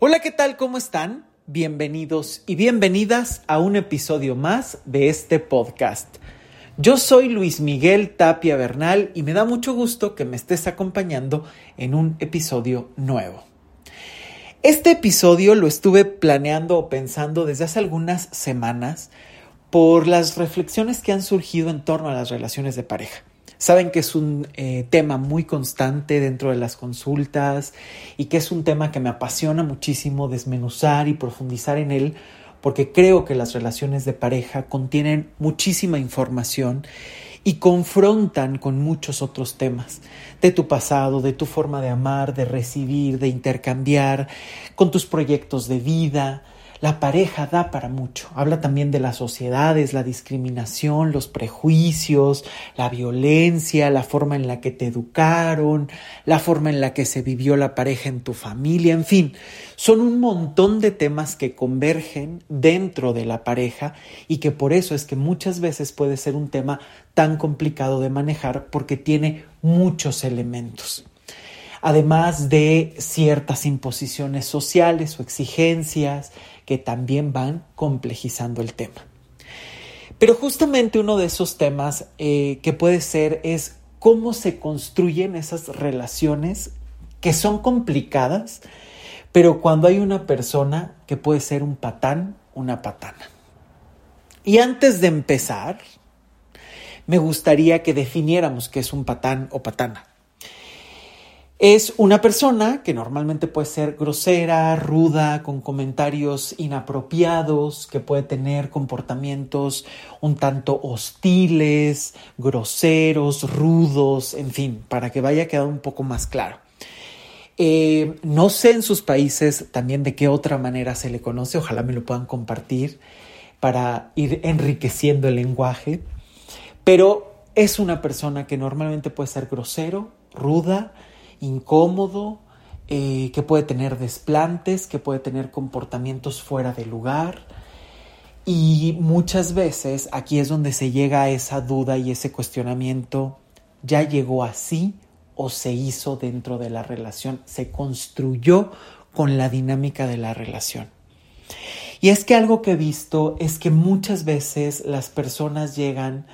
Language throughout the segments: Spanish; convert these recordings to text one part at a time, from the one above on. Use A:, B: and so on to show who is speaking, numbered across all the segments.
A: Hola, ¿qué tal? ¿Cómo están? Bienvenidos y bienvenidas a un episodio más de este podcast. Yo soy Luis Miguel Tapia Bernal y me da mucho gusto que me estés acompañando en un episodio nuevo. Este episodio lo estuve planeando o pensando desde hace algunas semanas por las reflexiones que han surgido en torno a las relaciones de pareja. Saben que es un eh, tema muy constante dentro de las consultas y que es un tema que me apasiona muchísimo desmenuzar y profundizar en él porque creo que las relaciones de pareja contienen muchísima información y confrontan con muchos otros temas de tu pasado, de tu forma de amar, de recibir, de intercambiar, con tus proyectos de vida, la pareja da para mucho. Habla también de las sociedades, la discriminación, los prejuicios, la violencia, la forma en la que te educaron, la forma en la que se vivió la pareja en tu familia, en fin, son un montón de temas que convergen dentro de la pareja y que por eso es que muchas veces puede ser un tema tan complicado de manejar porque tiene muchos elementos además de ciertas imposiciones sociales o exigencias que también van complejizando el tema. Pero justamente uno de esos temas eh, que puede ser es cómo se construyen esas relaciones que son complicadas, pero cuando hay una persona que puede ser un patán, una patana. Y antes de empezar, me gustaría que definiéramos qué es un patán o patana. Es una persona que normalmente puede ser grosera, ruda, con comentarios inapropiados, que puede tener comportamientos un tanto hostiles, groseros, rudos, en fin, para que vaya quedando un poco más claro. Eh, no sé en sus países también de qué otra manera se le conoce, ojalá me lo puedan compartir para ir enriqueciendo el lenguaje, pero es una persona que normalmente puede ser grosero, ruda, incómodo, eh, que puede tener desplantes, que puede tener comportamientos fuera de lugar. Y muchas veces aquí es donde se llega a esa duda y ese cuestionamiento, ¿ya llegó así o se hizo dentro de la relación? ¿Se construyó con la dinámica de la relación? Y es que algo que he visto es que muchas veces las personas llegan,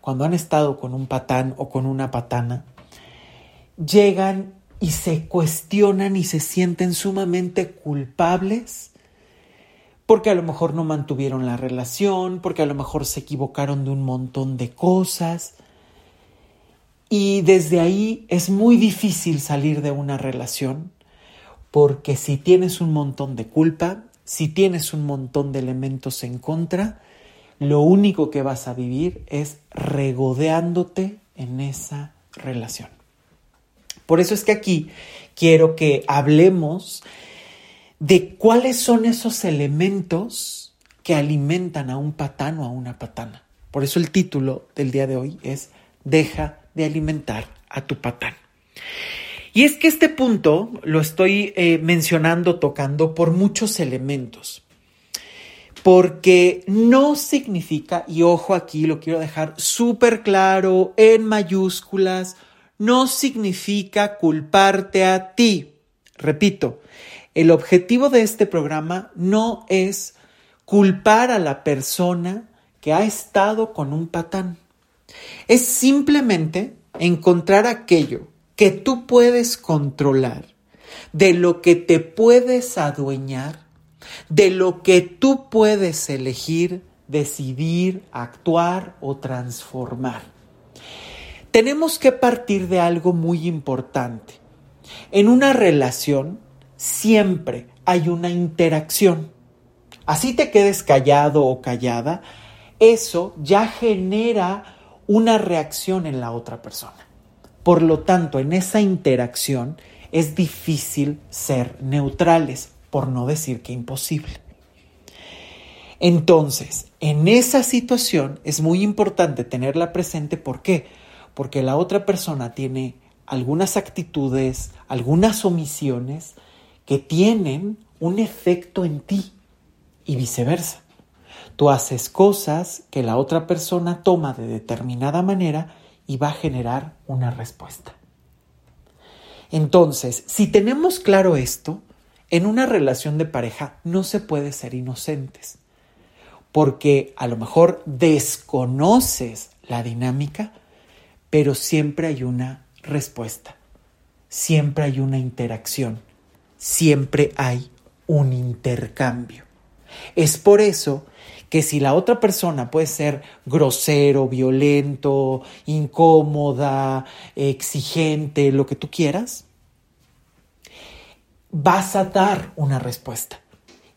A: cuando han estado con un patán o con una patana, llegan y se cuestionan y se sienten sumamente culpables porque a lo mejor no mantuvieron la relación, porque a lo mejor se equivocaron de un montón de cosas. Y desde ahí es muy difícil salir de una relación, porque si tienes un montón de culpa, si tienes un montón de elementos en contra, lo único que vas a vivir es regodeándote en esa relación. Por eso es que aquí quiero que hablemos de cuáles son esos elementos que alimentan a un patán o a una patana. Por eso el título del día de hoy es Deja de alimentar a tu patán. Y es que este punto lo estoy eh, mencionando, tocando por muchos elementos. Porque no significa, y ojo aquí lo quiero dejar súper claro, en mayúsculas, no significa culparte a ti. Repito, el objetivo de este programa no es culpar a la persona que ha estado con un patán. Es simplemente encontrar aquello que tú puedes controlar, de lo que te puedes adueñar, de lo que tú puedes elegir, decidir, actuar o transformar tenemos que partir de algo muy importante. En una relación siempre hay una interacción. Así te quedes callado o callada, eso ya genera una reacción en la otra persona. Por lo tanto, en esa interacción es difícil ser neutrales, por no decir que imposible. Entonces, en esa situación es muy importante tenerla presente. ¿Por qué? Porque la otra persona tiene algunas actitudes, algunas omisiones que tienen un efecto en ti y viceversa. Tú haces cosas que la otra persona toma de determinada manera y va a generar una respuesta. Entonces, si tenemos claro esto, en una relación de pareja no se puede ser inocentes, porque a lo mejor desconoces la dinámica, pero siempre hay una respuesta, siempre hay una interacción, siempre hay un intercambio. Es por eso que si la otra persona puede ser grosero, violento, incómoda, exigente, lo que tú quieras, vas a dar una respuesta.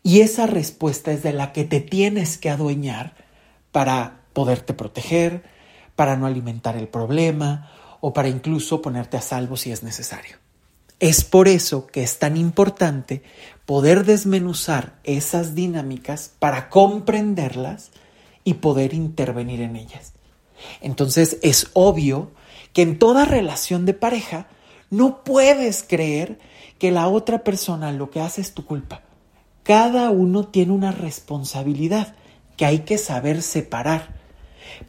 A: Y esa respuesta es de la que te tienes que adueñar para poderte proteger, para no alimentar el problema o para incluso ponerte a salvo si es necesario. Es por eso que es tan importante poder desmenuzar esas dinámicas para comprenderlas y poder intervenir en ellas. Entonces es obvio que en toda relación de pareja no puedes creer que la otra persona lo que hace es tu culpa. Cada uno tiene una responsabilidad que hay que saber separar,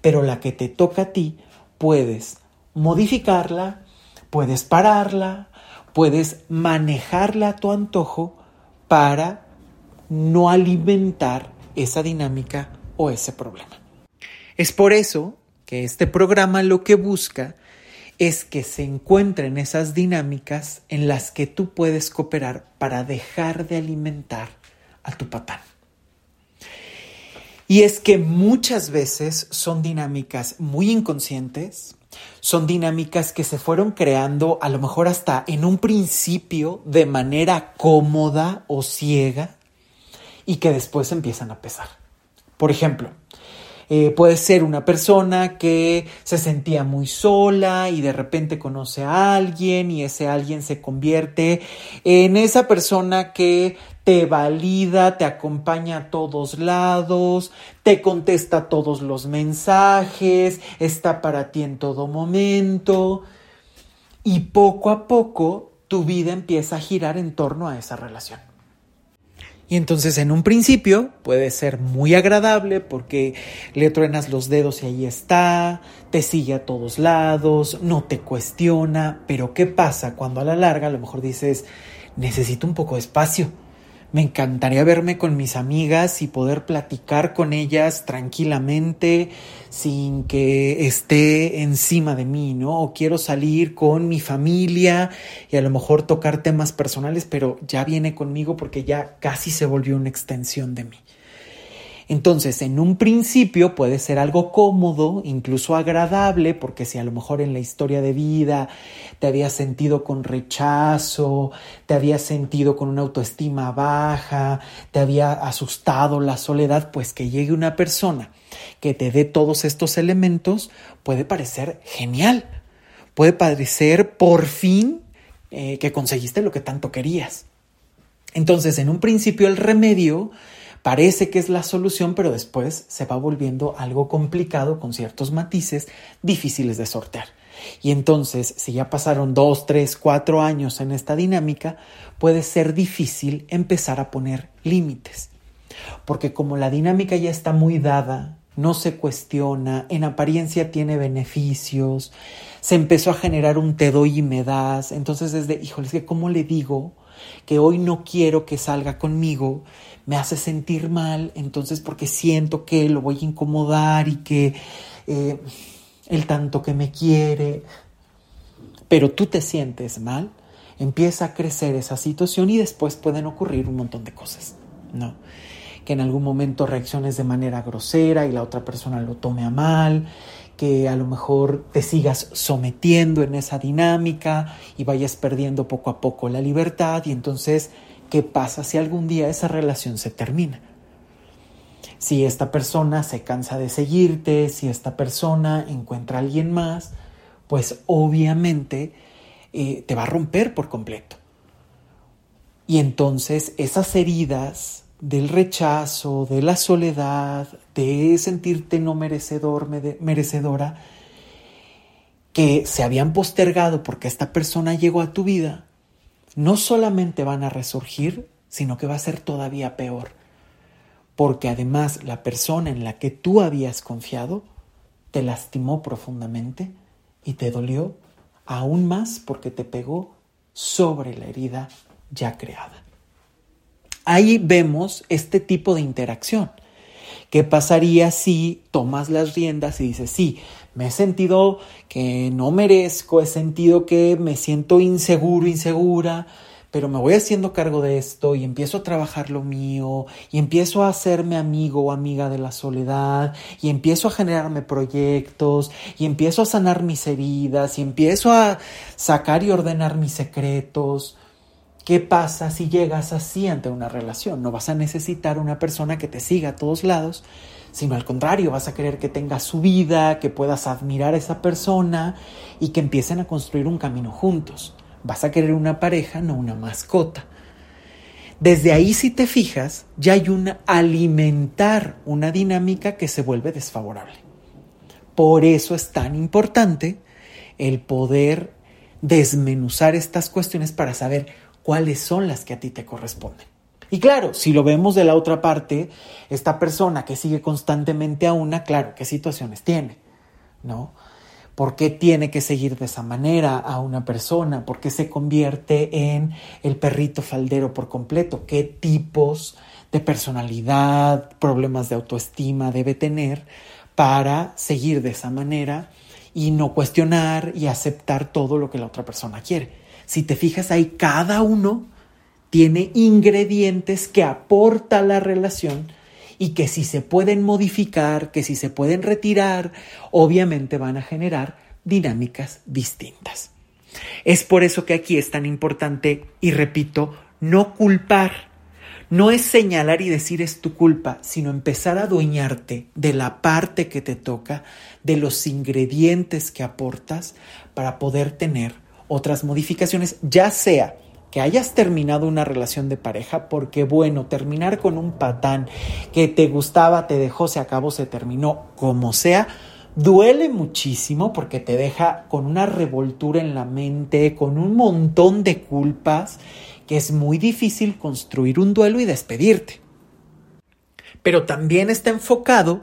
A: pero la que te toca a ti puedes modificarla, puedes pararla, puedes manejarla a tu antojo para no alimentar esa dinámica o ese problema. Es por eso que este programa lo que busca es que se encuentren esas dinámicas en las que tú puedes cooperar para dejar de alimentar a tu patán. Y es que muchas veces son dinámicas muy inconscientes, son dinámicas que se fueron creando a lo mejor hasta en un principio de manera cómoda o ciega y que después empiezan a pesar. Por ejemplo, eh, puede ser una persona que se sentía muy sola y de repente conoce a alguien y ese alguien se convierte en esa persona que te valida, te acompaña a todos lados, te contesta todos los mensajes, está para ti en todo momento y poco a poco tu vida empieza a girar en torno a esa relación. Y entonces en un principio puede ser muy agradable porque le truenas los dedos y ahí está, te sigue a todos lados, no te cuestiona, pero ¿qué pasa cuando a la larga a lo mejor dices, necesito un poco de espacio? Me encantaría verme con mis amigas y poder platicar con ellas tranquilamente sin que esté encima de mí, ¿no? O quiero salir con mi familia y a lo mejor tocar temas personales, pero ya viene conmigo porque ya casi se volvió una extensión de mí. Entonces, en un principio puede ser algo cómodo, incluso agradable, porque si a lo mejor en la historia de vida te habías sentido con rechazo, te habías sentido con una autoestima baja, te había asustado la soledad, pues que llegue una persona que te dé todos estos elementos puede parecer genial, puede parecer por fin eh, que conseguiste lo que tanto querías. Entonces, en un principio el remedio Parece que es la solución, pero después se va volviendo algo complicado con ciertos matices difíciles de sortear. Y entonces, si ya pasaron dos, tres, cuatro años en esta dinámica, puede ser difícil empezar a poner límites. Porque como la dinámica ya está muy dada, no se cuestiona, en apariencia tiene beneficios, se empezó a generar un te doy y me das, entonces es de, híjole, es que ¿cómo le digo que hoy no quiero que salga conmigo me hace sentir mal, entonces porque siento que lo voy a incomodar y que eh, el tanto que me quiere, pero tú te sientes mal, empieza a crecer esa situación y después pueden ocurrir un montón de cosas, ¿no? Que en algún momento reacciones de manera grosera y la otra persona lo tome a mal, que a lo mejor te sigas sometiendo en esa dinámica y vayas perdiendo poco a poco la libertad y entonces ¿Qué pasa si algún día esa relación se termina? Si esta persona se cansa de seguirte, si esta persona encuentra a alguien más, pues obviamente eh, te va a romper por completo. Y entonces esas heridas del rechazo, de la soledad, de sentirte no merecedor, merecedora, que se habían postergado porque esta persona llegó a tu vida, no solamente van a resurgir, sino que va a ser todavía peor. Porque además la persona en la que tú habías confiado te lastimó profundamente y te dolió aún más porque te pegó sobre la herida ya creada. Ahí vemos este tipo de interacción. ¿Qué pasaría si tomas las riendas y dices, sí, me he sentido que no merezco, he sentido que me siento inseguro, insegura, pero me voy haciendo cargo de esto y empiezo a trabajar lo mío y empiezo a hacerme amigo o amiga de la soledad y empiezo a generarme proyectos y empiezo a sanar mis heridas y empiezo a sacar y ordenar mis secretos. ¿Qué pasa si llegas así ante una relación? No vas a necesitar una persona que te siga a todos lados, sino al contrario, vas a querer que tenga su vida, que puedas admirar a esa persona y que empiecen a construir un camino juntos. Vas a querer una pareja, no una mascota. Desde ahí, si te fijas, ya hay un alimentar una dinámica que se vuelve desfavorable. Por eso es tan importante el poder desmenuzar estas cuestiones para saber cuáles son las que a ti te corresponden. Y claro, si lo vemos de la otra parte, esta persona que sigue constantemente a una, claro, ¿qué situaciones tiene? ¿No? ¿Por qué tiene que seguir de esa manera a una persona? ¿Por qué se convierte en el perrito faldero por completo? ¿Qué tipos de personalidad, problemas de autoestima debe tener para seguir de esa manera y no cuestionar y aceptar todo lo que la otra persona quiere? Si te fijas ahí, cada uno tiene ingredientes que aporta la relación y que si se pueden modificar, que si se pueden retirar, obviamente van a generar dinámicas distintas. Es por eso que aquí es tan importante, y repito, no culpar. No es señalar y decir es tu culpa, sino empezar a adueñarte de la parte que te toca, de los ingredientes que aportas para poder tener otras modificaciones, ya sea que hayas terminado una relación de pareja, porque bueno, terminar con un patán que te gustaba, te dejó, se acabó, se terminó, como sea, duele muchísimo porque te deja con una revoltura en la mente, con un montón de culpas, que es muy difícil construir un duelo y despedirte. Pero también está enfocado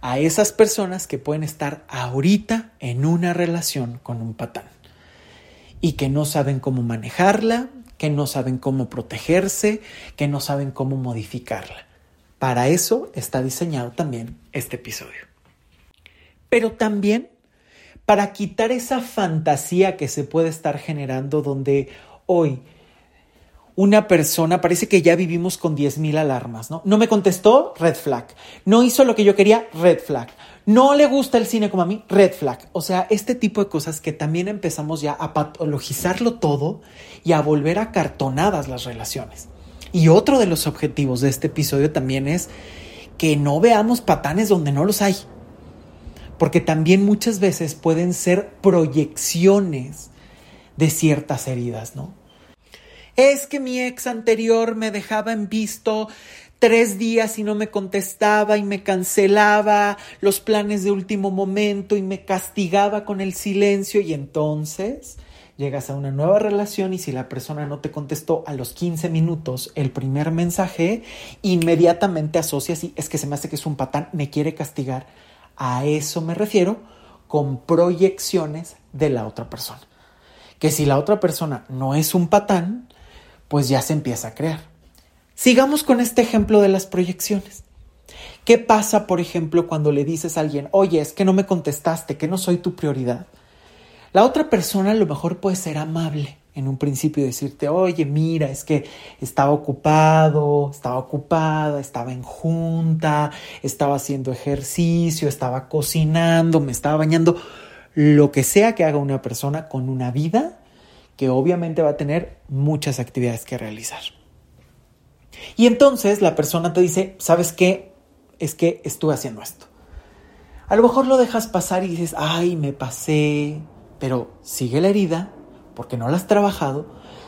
A: a esas personas que pueden estar ahorita en una relación con un patán y que no saben cómo manejarla, que no saben cómo protegerse, que no saben cómo modificarla. Para eso está diseñado también este episodio. Pero también para quitar esa fantasía que se puede estar generando donde hoy una persona, parece que ya vivimos con 10.000 alarmas, ¿no? No me contestó, red flag. No hizo lo que yo quería, red flag. No le gusta el cine como a mí, red flag. O sea, este tipo de cosas que también empezamos ya a patologizarlo todo y a volver a cartonadas las relaciones. Y otro de los objetivos de este episodio también es que no veamos patanes donde no los hay. Porque también muchas veces pueden ser proyecciones de ciertas heridas, ¿no? Es que mi ex anterior me dejaba en visto tres días y no me contestaba y me cancelaba los planes de último momento y me castigaba con el silencio y entonces llegas a una nueva relación y si la persona no te contestó a los 15 minutos el primer mensaje, inmediatamente asocias y es que se me hace que es un patán, me quiere castigar. A eso me refiero con proyecciones de la otra persona. Que si la otra persona no es un patán, pues ya se empieza a crear. Sigamos con este ejemplo de las proyecciones. ¿Qué pasa, por ejemplo, cuando le dices a alguien, oye, es que no me contestaste, que no soy tu prioridad? La otra persona a lo mejor puede ser amable en un principio decirte, oye, mira, es que estaba ocupado, estaba ocupada, estaba en junta, estaba haciendo ejercicio, estaba cocinando, me estaba bañando, lo que sea que haga una persona con una vida que obviamente va a tener muchas actividades que realizar. Y entonces la persona te dice, ¿sabes qué? Es que estuve haciendo esto. A lo mejor lo dejas pasar y dices, ay, me pasé, pero sigue la herida porque no la has trabajado,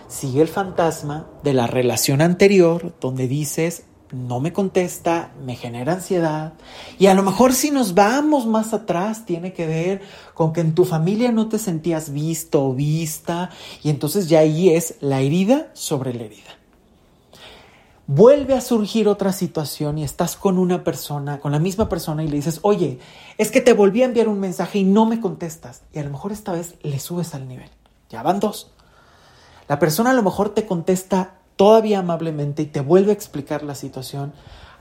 A: sigue el fantasma de la relación anterior donde dices, no me contesta, me genera ansiedad. Y a lo mejor si nos vamos más atrás, tiene que ver con que en tu familia no te sentías visto o vista, y entonces ya ahí es la herida sobre la herida. Vuelve a surgir otra situación y estás con una persona, con la misma persona y le dices, oye, es que te volví a enviar un mensaje y no me contestas. Y a lo mejor esta vez le subes al nivel. Ya van dos. La persona a lo mejor te contesta todavía amablemente y te vuelve a explicar la situación,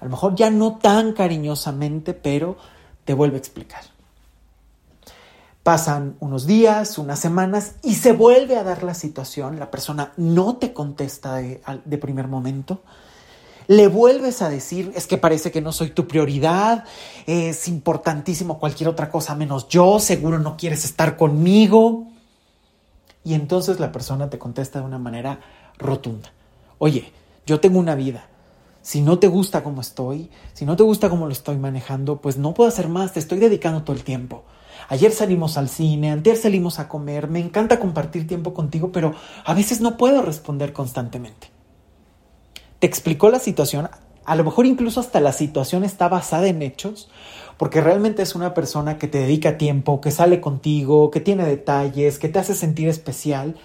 A: a lo mejor ya no tan cariñosamente, pero te vuelve a explicar. Pasan unos días, unas semanas y se vuelve a dar la situación, la persona no te contesta de, de primer momento, le vuelves a decir, es que parece que no soy tu prioridad, es importantísimo cualquier otra cosa menos yo, seguro no quieres estar conmigo. Y entonces la persona te contesta de una manera rotunda. Oye, yo tengo una vida. Si no te gusta cómo estoy, si no te gusta cómo lo estoy manejando, pues no puedo hacer más, te estoy dedicando todo el tiempo. Ayer salimos al cine, ayer salimos a comer, me encanta compartir tiempo contigo, pero a veces no puedo responder constantemente te explicó la situación, a lo mejor incluso hasta la situación está basada en hechos, porque realmente es una persona que te dedica tiempo, que sale contigo, que tiene detalles, que te hace sentir especial,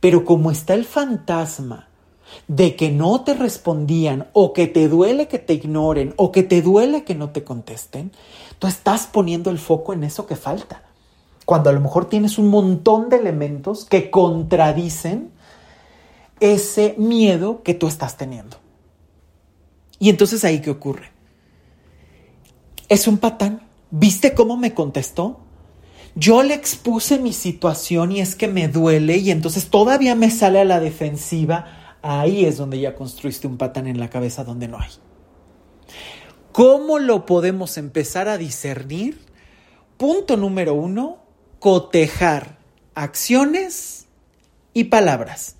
A: pero como está el fantasma de que no te respondían o que te duele que te ignoren o que te duele que no te contesten, tú estás poniendo el foco en eso que falta. Cuando a lo mejor tienes un montón de elementos que contradicen ese miedo que tú estás teniendo. Y entonces ahí qué ocurre. Es un patán. ¿Viste cómo me contestó? Yo le expuse mi situación y es que me duele y entonces todavía me sale a la defensiva. Ahí es donde ya construiste un patán en la cabeza donde no hay. ¿Cómo lo podemos empezar a discernir? Punto número uno, cotejar acciones y palabras.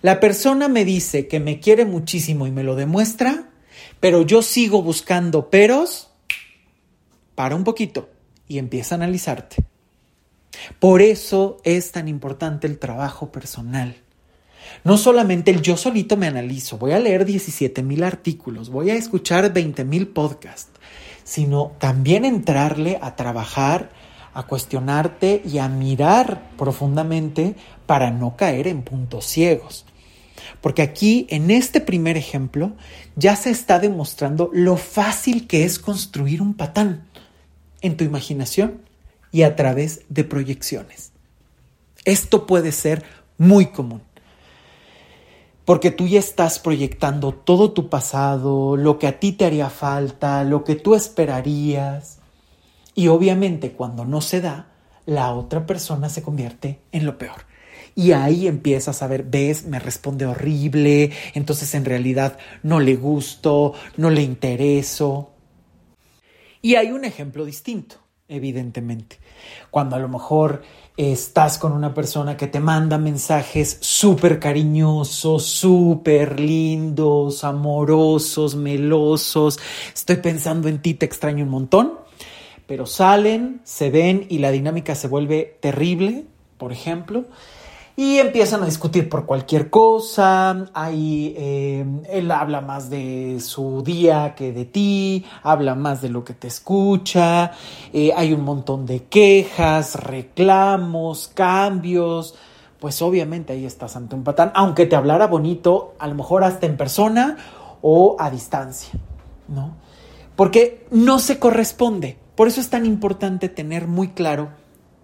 A: La persona me dice que me quiere muchísimo y me lo demuestra, pero yo sigo buscando peros, para un poquito y empieza a analizarte. Por eso es tan importante el trabajo personal. No solamente el yo solito me analizo, voy a leer 17 mil artículos, voy a escuchar 20 mil podcasts, sino también entrarle a trabajar, a cuestionarte y a mirar profundamente para no caer en puntos ciegos. Porque aquí, en este primer ejemplo, ya se está demostrando lo fácil que es construir un patán en tu imaginación y a través de proyecciones. Esto puede ser muy común. Porque tú ya estás proyectando todo tu pasado, lo que a ti te haría falta, lo que tú esperarías. Y obviamente cuando no se da, la otra persona se convierte en lo peor. Y ahí empiezas a ver, ves, me responde horrible, entonces en realidad no le gusto, no le intereso. Y hay un ejemplo distinto, evidentemente. Cuando a lo mejor estás con una persona que te manda mensajes súper cariñosos, súper lindos, amorosos, melosos, estoy pensando en ti, te extraño un montón, pero salen, se ven y la dinámica se vuelve terrible, por ejemplo, y empiezan a discutir por cualquier cosa. Ahí eh, él habla más de su día que de ti, habla más de lo que te escucha. Eh, hay un montón de quejas, reclamos, cambios. Pues obviamente ahí estás ante un patán, aunque te hablara bonito, a lo mejor hasta en persona o a distancia, ¿no? Porque no se corresponde. Por eso es tan importante tener muy claro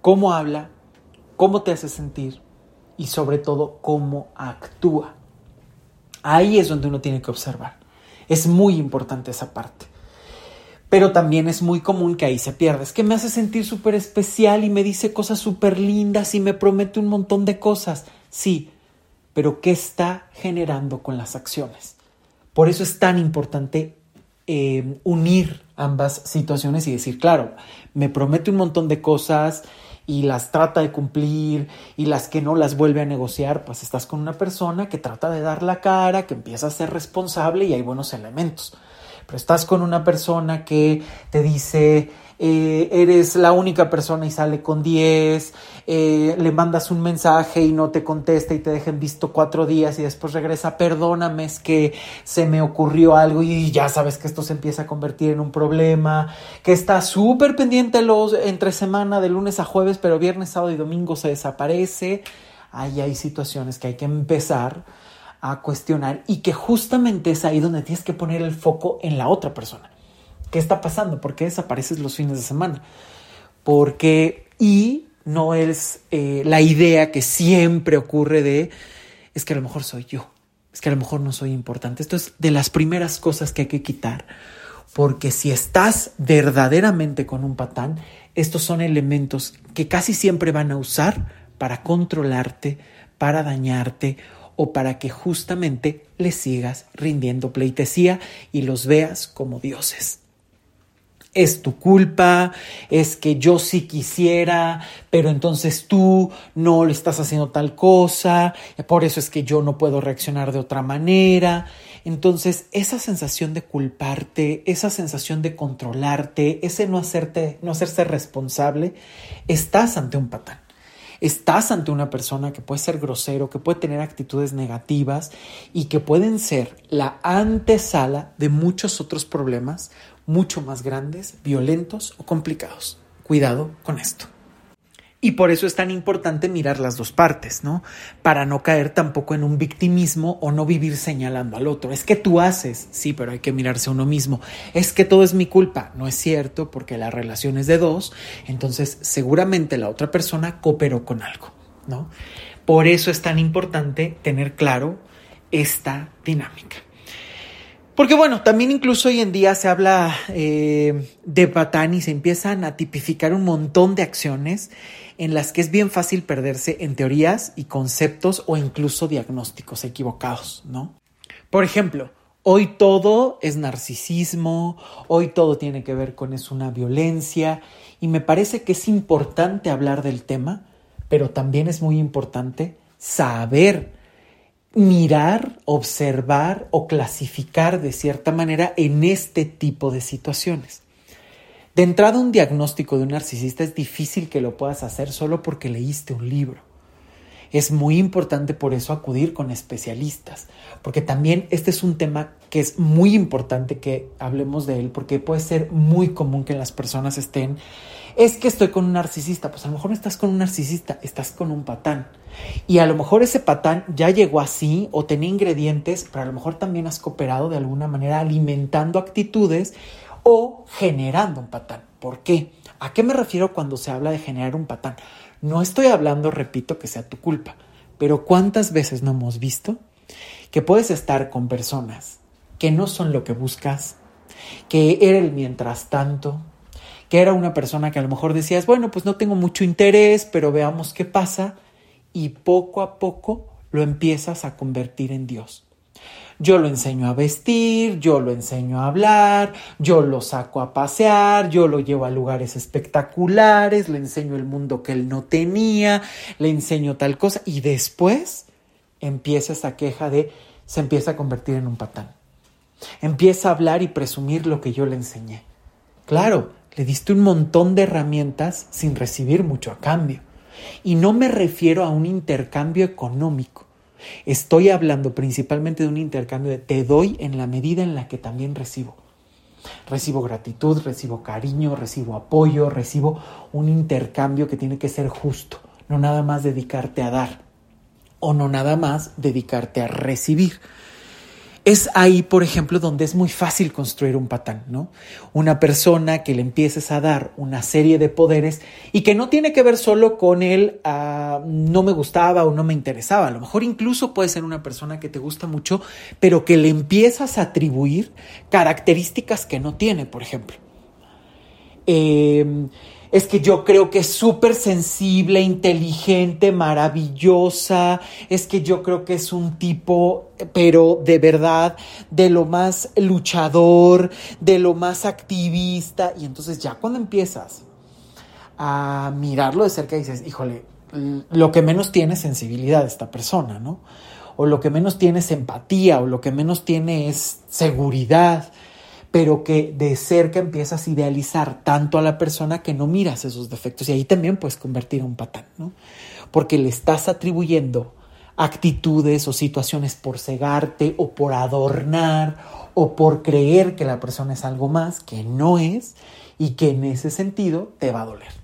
A: cómo habla, cómo te hace sentir, y sobre todo cómo actúa. Ahí es donde uno tiene que observar. Es muy importante esa parte. Pero también es muy común que ahí se pierda. Es que me hace sentir súper especial y me dice cosas súper lindas y me promete un montón de cosas. Sí, pero ¿qué está generando con las acciones? Por eso es tan importante eh, unir ambas situaciones y decir, claro, me promete un montón de cosas y las trata de cumplir y las que no las vuelve a negociar, pues estás con una persona que trata de dar la cara, que empieza a ser responsable y hay buenos elementos. Pero estás con una persona que te dice, eh, eres la única persona y sale con 10, eh, le mandas un mensaje y no te contesta y te dejen visto cuatro días y después regresa, perdóname, es que se me ocurrió algo y ya sabes que esto se empieza a convertir en un problema, que está súper pendiente los, entre semana de lunes a jueves, pero viernes, sábado y domingo se desaparece. Ahí hay situaciones que hay que empezar a cuestionar y que justamente es ahí donde tienes que poner el foco en la otra persona. ¿Qué está pasando? ¿Por qué desapareces los fines de semana? Porque, y no es eh, la idea que siempre ocurre de, es que a lo mejor soy yo. es que a lo mejor no soy importante. Esto es de las primeras cosas que hay que quitar, porque si estás verdaderamente con un patán, estos son elementos que casi siempre van a usar para controlarte, para dañarte o para que justamente le sigas rindiendo pleitesía y los veas como dioses es tu culpa, es que yo sí quisiera, pero entonces tú no le estás haciendo tal cosa, por eso es que yo no puedo reaccionar de otra manera. Entonces, esa sensación de culparte, esa sensación de controlarte, ese no hacerte, no hacerse responsable, estás ante un patán. Estás ante una persona que puede ser grosero, que puede tener actitudes negativas y que pueden ser la antesala de muchos otros problemas mucho más grandes, violentos o complicados. Cuidado con esto. Y por eso es tan importante mirar las dos partes, ¿no? Para no caer tampoco en un victimismo o no vivir señalando al otro. Es que tú haces, sí, pero hay que mirarse a uno mismo. Es que todo es mi culpa. No es cierto porque la relación es de dos, entonces seguramente la otra persona cooperó con algo, ¿no? Por eso es tan importante tener claro esta dinámica. Porque bueno, también incluso hoy en día se habla eh, de patán y se empiezan a tipificar un montón de acciones en las que es bien fácil perderse en teorías y conceptos o incluso diagnósticos equivocados, ¿no? Por ejemplo, hoy todo es narcisismo, hoy todo tiene que ver con es una violencia y me parece que es importante hablar del tema, pero también es muy importante saber mirar, observar o clasificar de cierta manera en este tipo de situaciones. De entrada, un diagnóstico de un narcisista es difícil que lo puedas hacer solo porque leíste un libro. Es muy importante por eso acudir con especialistas, porque también este es un tema que es muy importante que hablemos de él, porque puede ser muy común que las personas estén, es que estoy con un narcisista, pues a lo mejor no estás con un narcisista, estás con un patán. Y a lo mejor ese patán ya llegó así o tenía ingredientes, pero a lo mejor también has cooperado de alguna manera alimentando actitudes o generando un patán. ¿Por qué? ¿A qué me refiero cuando se habla de generar un patán? No estoy hablando, repito, que sea tu culpa, pero ¿cuántas veces no hemos visto que puedes estar con personas que no son lo que buscas, que era el mientras tanto, que era una persona que a lo mejor decías, bueno, pues no tengo mucho interés, pero veamos qué pasa, y poco a poco lo empiezas a convertir en Dios. Yo lo enseño a vestir, yo lo enseño a hablar, yo lo saco a pasear, yo lo llevo a lugares espectaculares, le enseño el mundo que él no tenía, le enseño tal cosa y después empieza esa queja de se empieza a convertir en un patán. Empieza a hablar y presumir lo que yo le enseñé. Claro, le diste un montón de herramientas sin recibir mucho a cambio. Y no me refiero a un intercambio económico. Estoy hablando principalmente de un intercambio de te doy en la medida en la que también recibo. Recibo gratitud, recibo cariño, recibo apoyo, recibo un intercambio que tiene que ser justo, no nada más dedicarte a dar o no nada más dedicarte a recibir. Es ahí, por ejemplo, donde es muy fácil construir un patán, ¿no? Una persona que le empieces a dar una serie de poderes y que no tiene que ver solo con él, ah, no me gustaba o no me interesaba. A lo mejor incluso puede ser una persona que te gusta mucho, pero que le empiezas a atribuir características que no tiene, por ejemplo. Eh, es que yo creo que es súper sensible, inteligente, maravillosa, es que yo creo que es un tipo, pero de verdad, de lo más luchador, de lo más activista, y entonces ya cuando empiezas a mirarlo de cerca dices, híjole, lo que menos tiene es sensibilidad esta persona, ¿no? O lo que menos tiene es empatía, o lo que menos tiene es seguridad pero que de cerca empiezas a idealizar tanto a la persona que no miras esos defectos y ahí también puedes convertir a un patán, ¿no? Porque le estás atribuyendo actitudes o situaciones por cegarte o por adornar o por creer que la persona es algo más que no es y que en ese sentido te va a doler.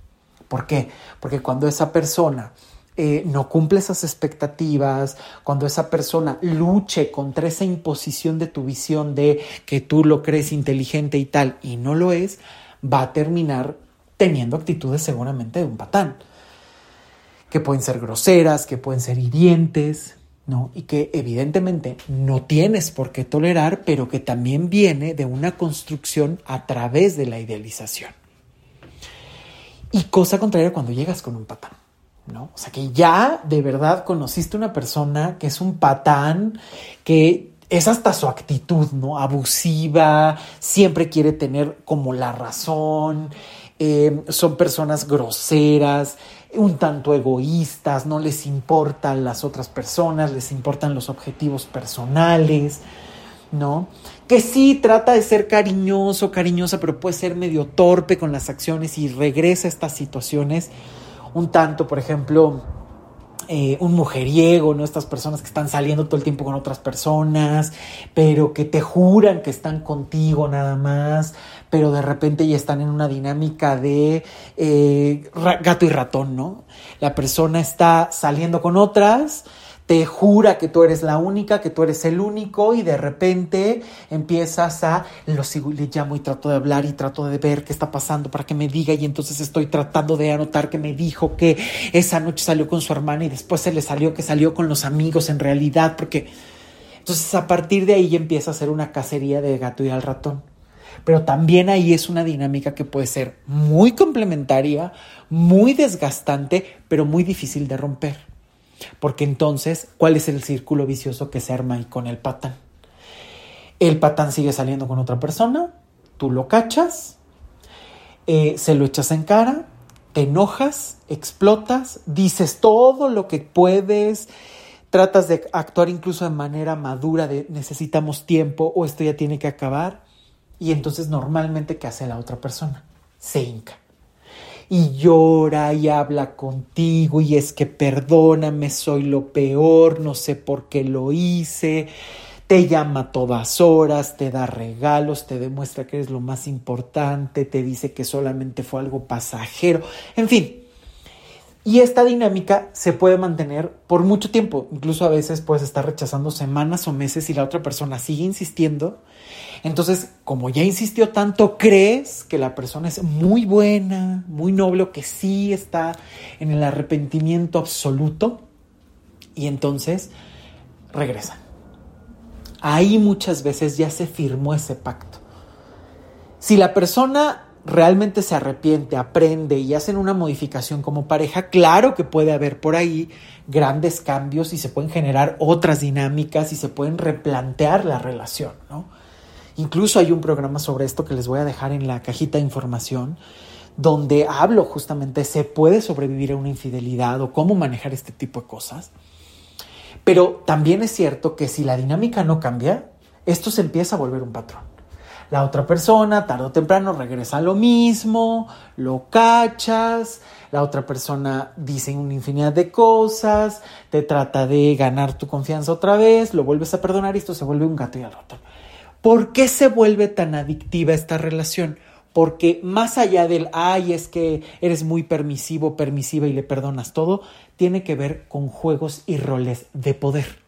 A: ¿Por qué? Porque cuando esa persona eh, no cumple esas expectativas, cuando esa persona luche contra esa imposición de tu visión de que tú lo crees inteligente y tal, y no lo es, va a terminar teniendo actitudes seguramente de un patán, que pueden ser groseras, que pueden ser hirientes, ¿no? Y que evidentemente no tienes por qué tolerar, pero que también viene de una construcción a través de la idealización. Y cosa contraria cuando llegas con un patán, ¿no? O sea, que ya de verdad conociste una persona que es un patán, que es hasta su actitud, ¿no? Abusiva, siempre quiere tener como la razón, eh, son personas groseras, un tanto egoístas, no les importan las otras personas, les importan los objetivos personales, ¿no? Que sí trata de ser cariñoso, cariñosa, pero puede ser medio torpe con las acciones y regresa a estas situaciones un tanto, por ejemplo, eh, un mujeriego, ¿no? Estas personas que están saliendo todo el tiempo con otras personas, pero que te juran que están contigo nada más, pero de repente ya están en una dinámica de eh, gato y ratón, ¿no? La persona está saliendo con otras, te jura que tú eres la única, que tú eres el único y de repente empiezas a, lo sigo y le llamo y trato de hablar y trato de ver qué está pasando para que me diga y entonces estoy tratando de anotar que me dijo que esa noche salió con su hermana y después se le salió que salió con los amigos en realidad porque entonces a partir de ahí empieza a ser una cacería de gato y al ratón. Pero también ahí es una dinámica que puede ser muy complementaria, muy desgastante, pero muy difícil de romper. Porque entonces, ¿cuál es el círculo vicioso que se arma ahí con el patán? El patán sigue saliendo con otra persona, tú lo cachas, eh, se lo echas en cara, te enojas, explotas, dices todo lo que puedes, tratas de actuar incluso de manera madura de necesitamos tiempo o esto ya tiene que acabar. Y entonces normalmente, ¿qué hace la otra persona? Se hinca y llora y habla contigo y es que perdóname, soy lo peor, no sé por qué lo hice, te llama a todas horas, te da regalos, te demuestra que eres lo más importante, te dice que solamente fue algo pasajero, en fin. Y esta dinámica se puede mantener por mucho tiempo, incluso a veces puedes estar rechazando semanas o meses y la otra persona sigue insistiendo entonces, como ya insistió tanto, crees que la persona es muy buena, muy noble, o que sí está en el arrepentimiento absoluto, y entonces regresa. Ahí muchas veces ya se firmó ese pacto. Si la persona realmente se arrepiente, aprende y hacen una modificación como pareja, claro que puede haber por ahí grandes cambios y se pueden generar otras dinámicas y se pueden replantear la relación, ¿no? Incluso hay un programa sobre esto que les voy a dejar en la cajita de información, donde hablo justamente, se puede sobrevivir a una infidelidad o cómo manejar este tipo de cosas. Pero también es cierto que si la dinámica no cambia, esto se empieza a volver un patrón. La otra persona, tarde o temprano, regresa a lo mismo, lo cachas, la otra persona dice una infinidad de cosas, te trata de ganar tu confianza otra vez, lo vuelves a perdonar y esto se vuelve un gato y al ratón. ¿Por qué se vuelve tan adictiva esta relación? Porque más allá del, ay, es que eres muy permisivo, permisiva y le perdonas todo, tiene que ver con juegos y roles de poder.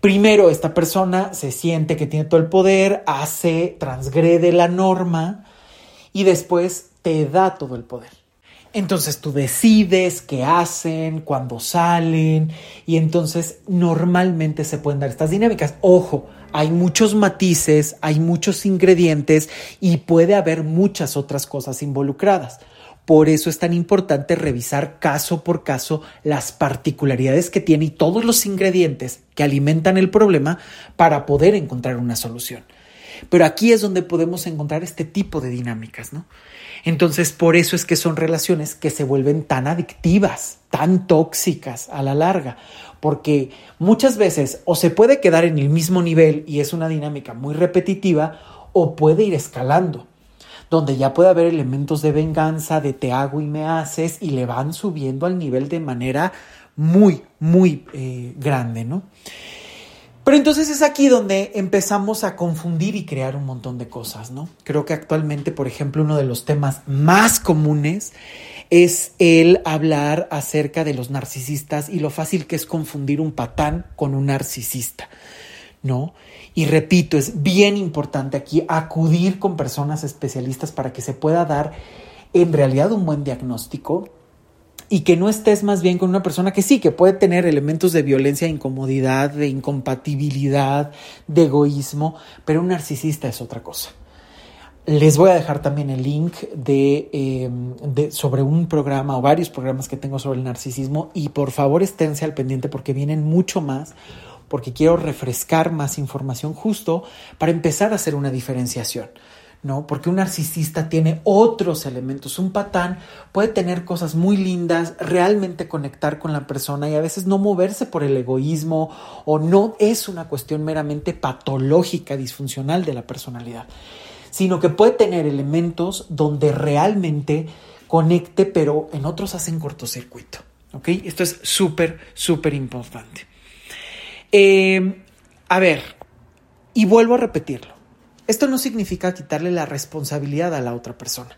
A: Primero, esta persona se siente que tiene todo el poder, hace, transgrede la norma y después te da todo el poder. Entonces tú decides qué hacen, cuándo salen y entonces normalmente se pueden dar estas dinámicas. Ojo, hay muchos matices, hay muchos ingredientes y puede haber muchas otras cosas involucradas. Por eso es tan importante revisar caso por caso las particularidades que tiene y todos los ingredientes que alimentan el problema para poder encontrar una solución. Pero aquí es donde podemos encontrar este tipo de dinámicas, ¿no? Entonces, por eso es que son relaciones que se vuelven tan adictivas, tan tóxicas a la larga, porque muchas veces o se puede quedar en el mismo nivel y es una dinámica muy repetitiva o puede ir escalando, donde ya puede haber elementos de venganza, de te hago y me haces y le van subiendo al nivel de manera muy, muy eh, grande, ¿no? Pero entonces es aquí donde empezamos a confundir y crear un montón de cosas, ¿no? Creo que actualmente, por ejemplo, uno de los temas más comunes es el hablar acerca de los narcisistas y lo fácil que es confundir un patán con un narcisista, ¿no? Y repito, es bien importante aquí acudir con personas especialistas para que se pueda dar en realidad un buen diagnóstico y que no estés más bien con una persona que sí, que puede tener elementos de violencia, de incomodidad, de incompatibilidad, de egoísmo, pero un narcisista es otra cosa. Les voy a dejar también el link em, de, sobre un programa o varios programas que tengo sobre el narcisismo y por favor esténse al pendiente porque vienen mucho más porque quiero refrescar más información justo para empezar a hacer una diferenciación. ¿no? Porque un narcisista tiene otros elementos. Un patán puede tener cosas muy lindas, realmente conectar con la persona y a veces no moverse por el egoísmo o no es una cuestión meramente patológica, disfuncional de la personalidad, sino que puede tener elementos donde realmente conecte, pero en otros hacen cortocircuito. ¿Ok? Esto es súper, súper importante. Eh, a ver, y vuelvo a repetirlo esto no significa quitarle la responsabilidad a la otra persona.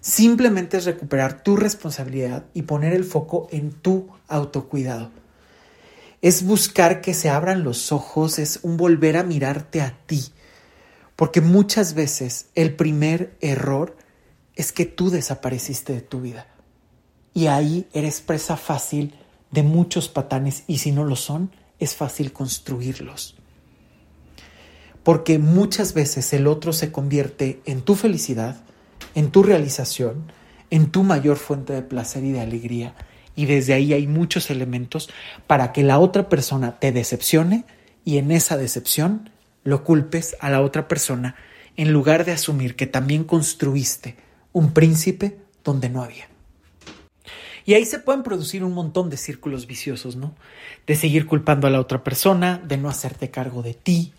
A: Simplemente es recuperar tu responsabilidad y poner el foco en tu autocuidado. Es buscar que se abran los ojos, es un volver a mirarte a ti. Porque muchas veces el primer error es que tú desapareciste de tu vida. Y ahí eres presa fácil de muchos patanes y si no lo son, es fácil construirlos porque muchas veces el otro se convierte en tu felicidad, en tu realización, en tu mayor fuente de placer y de alegría. Y desde ahí hay muchos elementos para que la otra persona te decepcione y en esa decepción lo culpes a la otra persona en lugar de asumir que también construiste un príncipe donde no había. Y ahí se pueden producir un montón de círculos viciosos, ¿no? De seguir culpando a la otra persona, de no hacerte cargo de ti,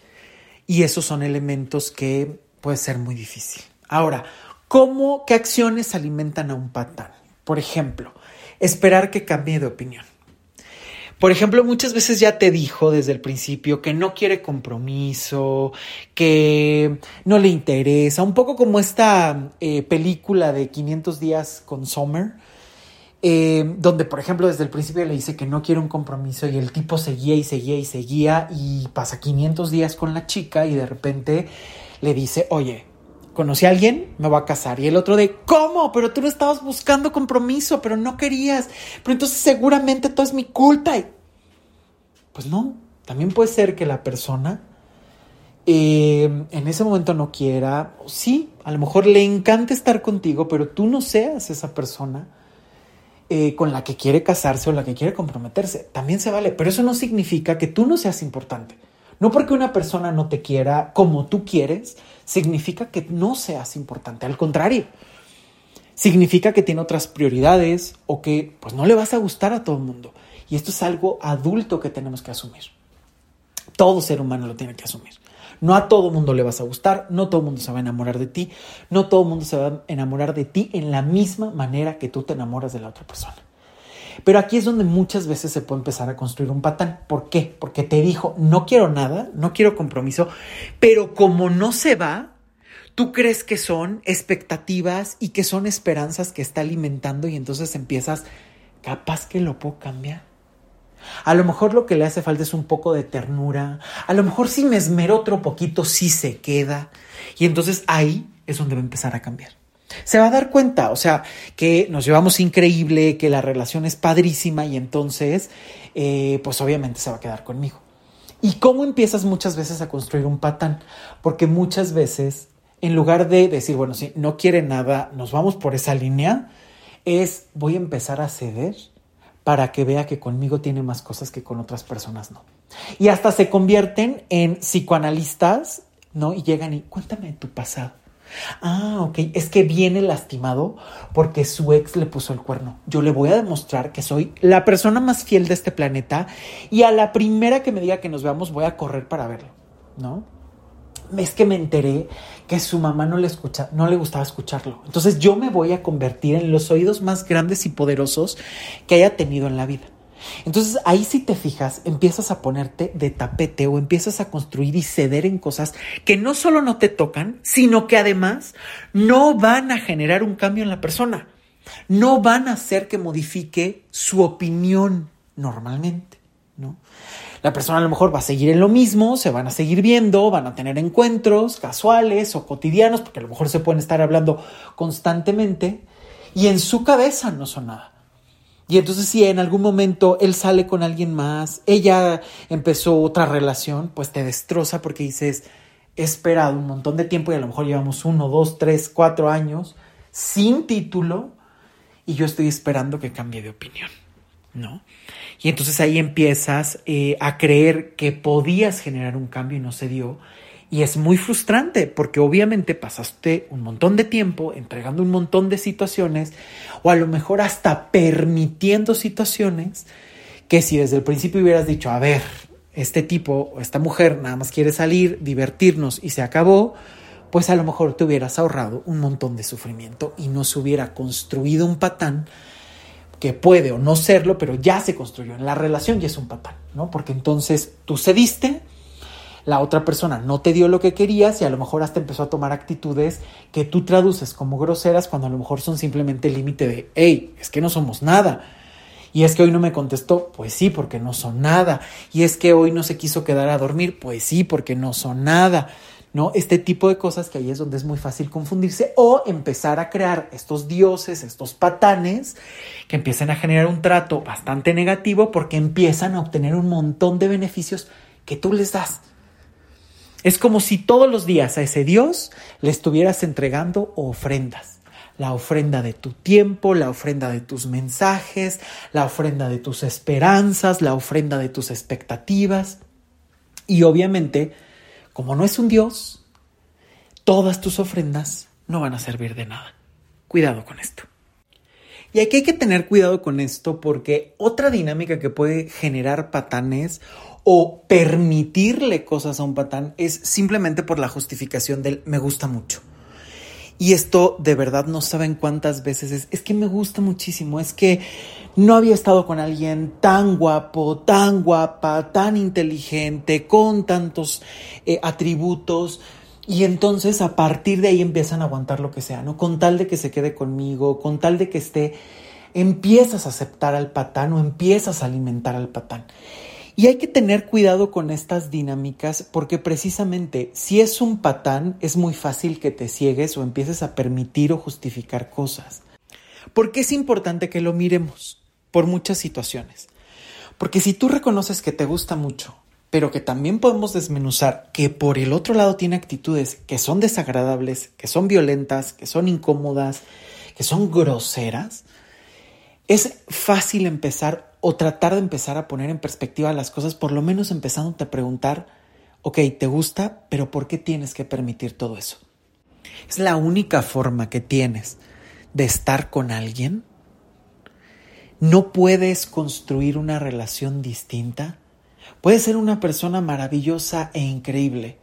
A: y esos son elementos que puede ser muy difícil. Ahora, ¿cómo, qué acciones alimentan a un patán? Por ejemplo, esperar que cambie de opinión. Por ejemplo, muchas veces ya te dijo desde el principio que no quiere compromiso, que no le interesa, un poco como esta eh, película de 500 días con Summer, eh, donde por ejemplo desde el principio le dice que no quiere un compromiso y el tipo seguía y seguía y seguía y pasa 500 días con la chica y de repente le dice, oye, conocí a alguien, me voy a casar. Y el otro de, ¿cómo? Pero tú no estabas buscando compromiso, pero no querías. Pero entonces seguramente todo es mi culpa. pues no, también puede ser que la persona eh, en ese momento no quiera, sí, a lo mejor le encanta estar contigo, pero tú no seas esa persona eh, con la que quiere casarse o la que quiere comprometerse. También se vale, pero eso no significa que tú no seas importante. No porque una persona no te quiera como tú quieres, significa que no seas importante. Al contrario, significa que tiene otras prioridades o que pues no le vas a gustar a todo el mundo. Y esto es algo adulto que tenemos que asumir. Todo ser humano lo tiene que asumir. No a todo mundo le vas a gustar, no todo mundo se va a enamorar de ti, no todo mundo se va a enamorar de ti en la misma manera que tú te enamoras de la otra persona. Pero aquí es donde muchas veces se puede empezar a construir un patán. ¿Por qué? Porque te dijo, no quiero nada, no quiero compromiso, pero como no se va, tú crees que son expectativas y que son esperanzas que está alimentando y entonces empiezas, capaz que lo puedo cambiar. A lo mejor lo que le hace falta es un poco de ternura. A lo mejor si me esmero otro poquito, sí se queda. Y entonces ahí es donde va a empezar a cambiar. Se va a dar cuenta, o sea, que nos llevamos increíble, que la relación es padrísima y entonces, eh, pues obviamente se va a quedar conmigo. ¿Y cómo empiezas muchas veces a construir un patán? Porque muchas veces, en lugar de decir, bueno, si no quiere nada, nos vamos por esa línea, es voy a empezar a ceder para que vea que conmigo tiene más cosas que con otras personas no. Y hasta se convierten en psicoanalistas, ¿no? Y llegan y cuéntame tu pasado. Ah, ok, es que viene lastimado porque su ex le puso el cuerno. Yo le voy a demostrar que soy la persona más fiel de este planeta y a la primera que me diga que nos veamos voy a correr para verlo, ¿no? es que me enteré que su mamá no le escucha, no le gustaba escucharlo. Entonces yo me voy a convertir en los oídos más grandes y poderosos que haya tenido en la vida. Entonces ahí si te fijas, empiezas a ponerte de tapete o empiezas a construir y ceder en cosas que no solo no te tocan, sino que además no van a generar un cambio en la persona. No van a hacer que modifique su opinión normalmente, ¿no? La persona a lo mejor va a seguir en lo mismo, se van a seguir viendo, van a tener encuentros casuales o cotidianos, porque a lo mejor se pueden estar hablando constantemente, y en su cabeza no son nada. Y entonces si en algún momento él sale con alguien más, ella empezó otra relación, pues te destroza porque dices, he esperado un montón de tiempo y a lo mejor llevamos uno, dos, tres, cuatro años sin título y yo estoy esperando que cambie de opinión, ¿no? Y entonces ahí empiezas eh, a creer que podías generar un cambio y no se dio. Y es muy frustrante porque obviamente pasaste un montón de tiempo entregando un montón de situaciones o a lo mejor hasta permitiendo situaciones que si desde el principio hubieras dicho, a ver, este tipo o esta mujer nada más quiere salir, divertirnos y se acabó, pues a lo mejor te hubieras ahorrado un montón de sufrimiento y no se hubiera construido un patán que puede o no serlo, pero ya se construyó en la relación y es un patán, ¿no? Porque entonces tú cediste, la otra persona no te dio lo que querías y a lo mejor hasta empezó a tomar actitudes que tú traduces como groseras cuando a lo mejor son simplemente el límite de, hey, es que no somos nada. Y es que hoy no me contestó, pues sí, porque no son nada. Y es que hoy no se quiso quedar a dormir, pues sí, porque no son nada. ¿no? Este tipo de cosas que ahí es donde es muy fácil confundirse o empezar a crear estos dioses, estos patanes que empiezan a generar un trato bastante negativo porque empiezan a obtener un montón de beneficios que tú les das. Es como si todos los días a ese Dios le estuvieras entregando ofrendas. La ofrenda de tu tiempo, la ofrenda de tus mensajes, la ofrenda de tus esperanzas, la ofrenda de tus expectativas. Y obviamente, como no es un Dios, todas tus ofrendas no van a servir de nada. Cuidado con esto. Y aquí hay que tener cuidado con esto porque otra dinámica que puede generar patanes o permitirle cosas a un patán es simplemente por la justificación del me gusta mucho. Y esto de verdad no saben cuántas veces es, es que me gusta muchísimo, es que no había estado con alguien tan guapo, tan guapa, tan inteligente, con tantos eh, atributos. Y entonces a partir de ahí empiezan a aguantar lo que sea, ¿no? Con tal de que se quede conmigo, con tal de que esté, empiezas a aceptar al patán o empiezas a alimentar al patán. Y hay que tener cuidado con estas dinámicas porque precisamente si es un patán es muy fácil que te ciegues o empieces a permitir o justificar cosas. ¿Por qué es importante que lo miremos? Por muchas situaciones. Porque si tú reconoces que te gusta mucho, pero que también podemos desmenuzar que por el otro lado tiene actitudes que son desagradables, que son violentas, que son incómodas, que son groseras, es fácil empezar o tratar de empezar a poner en perspectiva las cosas, por lo menos empezando a preguntar, ok, te gusta, pero ¿por qué tienes que permitir todo eso? Es la única forma que tienes de estar con alguien. No puedes construir una relación distinta. Puedes ser una persona maravillosa e increíble,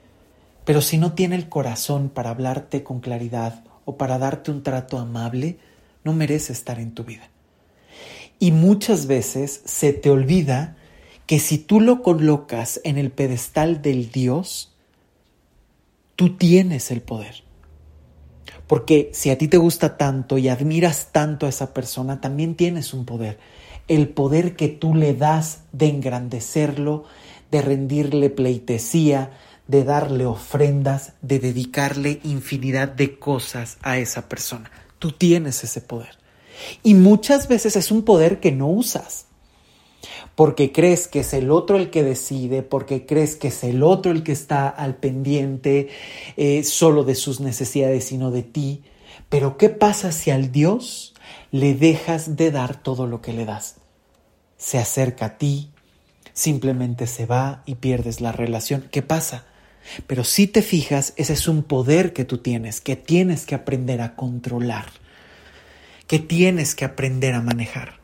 A: pero si no tiene el corazón para hablarte con claridad o para darte un trato amable, no merece estar en tu vida. Y muchas veces se te olvida que si tú lo colocas en el pedestal del Dios, tú tienes el poder. Porque si a ti te gusta tanto y admiras tanto a esa persona, también tienes un poder. El poder que tú le das de engrandecerlo, de rendirle pleitesía, de darle ofrendas, de dedicarle infinidad de cosas a esa persona. Tú tienes ese poder. Y muchas veces es un poder que no usas. Porque crees que es el otro el que decide, porque crees que es el otro el que está al pendiente eh, solo de sus necesidades, sino de ti. Pero ¿qué pasa si al Dios le dejas de dar todo lo que le das? Se acerca a ti, simplemente se va y pierdes la relación. ¿Qué pasa? Pero si te fijas, ese es un poder que tú tienes, que tienes que aprender a controlar que tienes que aprender a manejar.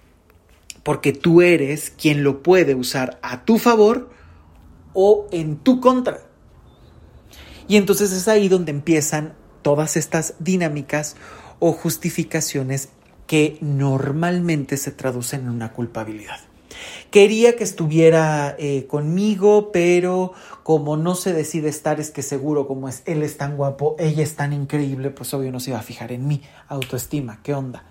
A: Porque tú eres quien lo puede usar a tu favor o en tu contra. Y entonces es ahí donde empiezan todas estas dinámicas o justificaciones que normalmente se traducen en una culpabilidad. Quería que estuviera eh, conmigo, pero como no se decide estar, es que seguro como es él es tan guapo, ella es tan increíble, pues obvio no se iba a fijar en mí. Autoestima, ¿qué onda?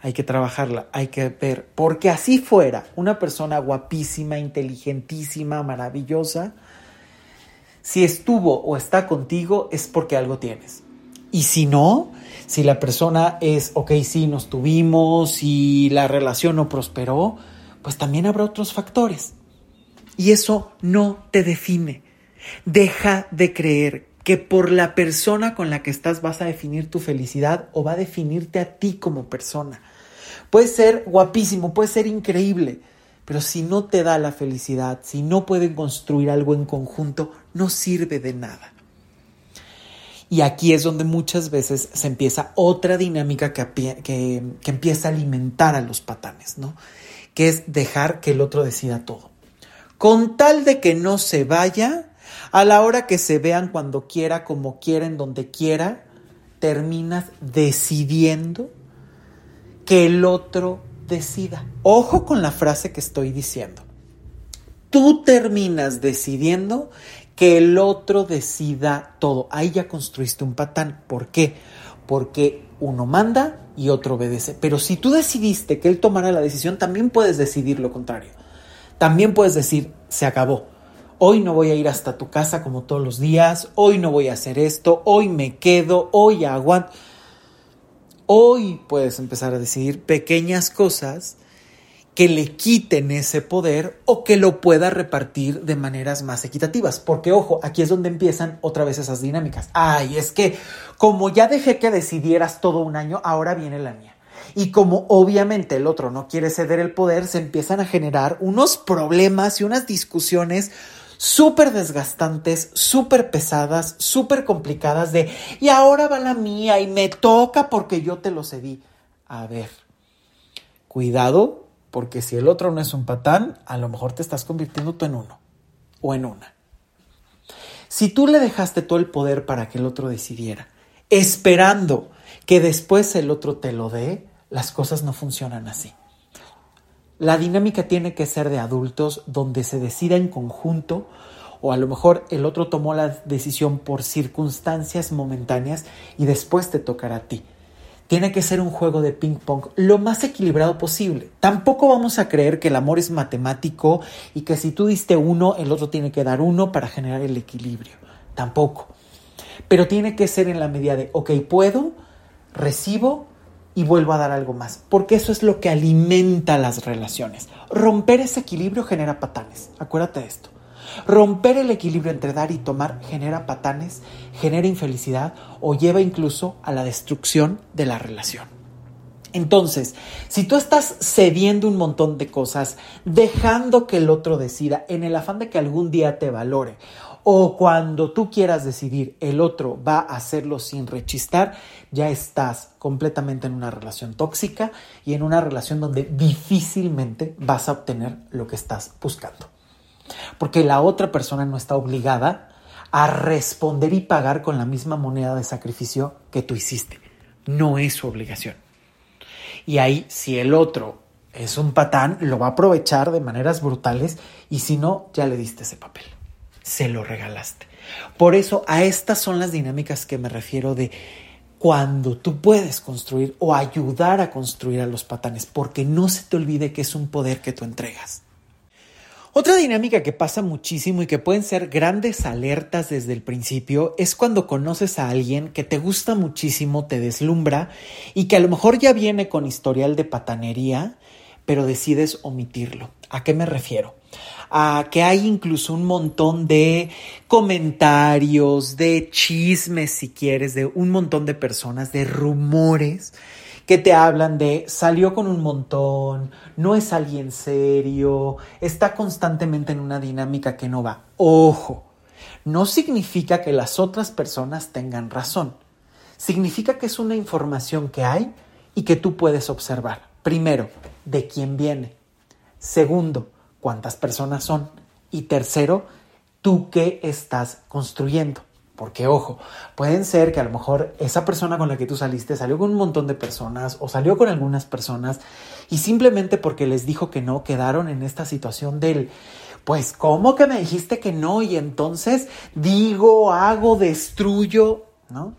A: Hay que trabajarla, hay que ver, porque así fuera, una persona guapísima, inteligentísima, maravillosa, si estuvo o está contigo es porque algo tienes. Y si no, si la persona es, ok, sí, nos tuvimos y la relación no prosperó, pues también habrá otros factores. Y eso no te define. Deja de creer que por la persona con la que estás vas a definir tu felicidad o va a definirte a ti como persona. Puede ser guapísimo, puede ser increíble, pero si no te da la felicidad, si no pueden construir algo en conjunto, no sirve de nada. Y aquí es donde muchas veces se empieza otra dinámica que, que, empieza a alimentar a los patanes, ¿no? Que es dejar que el otro decida todo. Con tal de que no se vaya, a la hora que se vean cuando quiera, como quiera, en donde quiera, terminas decidiendo que el otro decida. Ojo con la frase que estoy diciendo. Tú terminas decidiendo que el otro decida todo. Ahí ya construiste un patán. ¿Por qué? Porque uno manda y otro obedece. Pero si tú decidiste que él tomara la decisión, también puedes decidir lo contrario. También puedes decir, se acabó. Hoy no voy a ir hasta tu casa como todos los días. Hoy no voy a hacer esto. Hoy me quedo. Hoy aguanto. Hoy puedes empezar a decidir pequeñas cosas que le quiten ese poder o que lo pueda repartir de maneras más equitativas. Porque ojo, aquí es donde empiezan otra vez esas dinámicas. Ay, es que como ya dejé que decidieras todo un año, ahora viene la mía. Y como obviamente el otro no quiere ceder el poder, se empiezan a generar unos problemas y unas discusiones súper desgastantes, súper pesadas, súper complicadas de, y ahora va la mía y me toca porque yo te lo cedí. A ver, cuidado porque si el otro no es un patán, a lo mejor te estás convirtiendo tú en uno o en una. Si tú le dejaste todo el poder para que el otro decidiera, esperando que después el otro te lo dé, las cosas no funcionan así. La dinámica tiene que ser de adultos donde se decida en conjunto o a lo mejor el otro tomó la decisión por circunstancias momentáneas y después te tocará a ti tiene que ser un juego de ping pong lo más equilibrado posible. Tampoco vamos a creer que el amor es matemático y que si tú diste uno, el otro tiene que dar uno para generar el equilibrio. Tampoco. Pero tiene que ser en la medida de, ok, puedo, recibo y vuelvo a dar algo más. Porque eso es lo que alimenta las relaciones. Romper ese equilibrio genera patanes. Acuérdate de esto. Romper el equilibrio entre dar y tomar genera patanes, genera infelicidad o lleva incluso a la destrucción de la relación. Entonces, si tú estás cediendo un montón de cosas, dejando que el otro decida en el afán de que algún día te valore, o cuando tú quieras decidir el otro va a hacerlo sin rechistar, ya estás completamente en una relación tóxica y en una relación donde difícilmente vas a obtener lo que estás buscando porque la otra persona no está obligada a responder y pagar con la misma moneda de sacrificio que tú hiciste. No es su obligación. Y ahí, si el otro es un patán, lo va a aprovechar de maneras brutales y si no, ya le diste ese papel. Se lo regalaste. Por eso a estas son las dinámicas que me refiero de cuando tú puedes construir o ayudar a construir a los patanes, porque no se te olvide que es un poder que tú entregas. Otra dinámica que pasa muchísimo y que pueden ser grandes alertas desde el principio es cuando conoces a alguien que te gusta muchísimo, te deslumbra y que a lo mejor ya viene con historial de patanería, pero decides omitirlo. ¿A qué me refiero? A que hay incluso un montón de comentarios, de chismes, si quieres, de un montón de personas, de rumores que te hablan de salió con un montón, no es alguien serio, está constantemente en una dinámica que no va. Ojo, no significa que las otras personas tengan razón. Significa que es una información que hay y que tú puedes observar. Primero, de quién viene. Segundo, cuántas personas son. Y tercero, tú qué estás construyendo. Porque, ojo, pueden ser que a lo mejor esa persona con la que tú saliste salió con un montón de personas o salió con algunas personas y simplemente porque les dijo que no, quedaron en esta situación del, pues, ¿cómo que me dijiste que no? Y entonces digo, hago, destruyo, ¿no?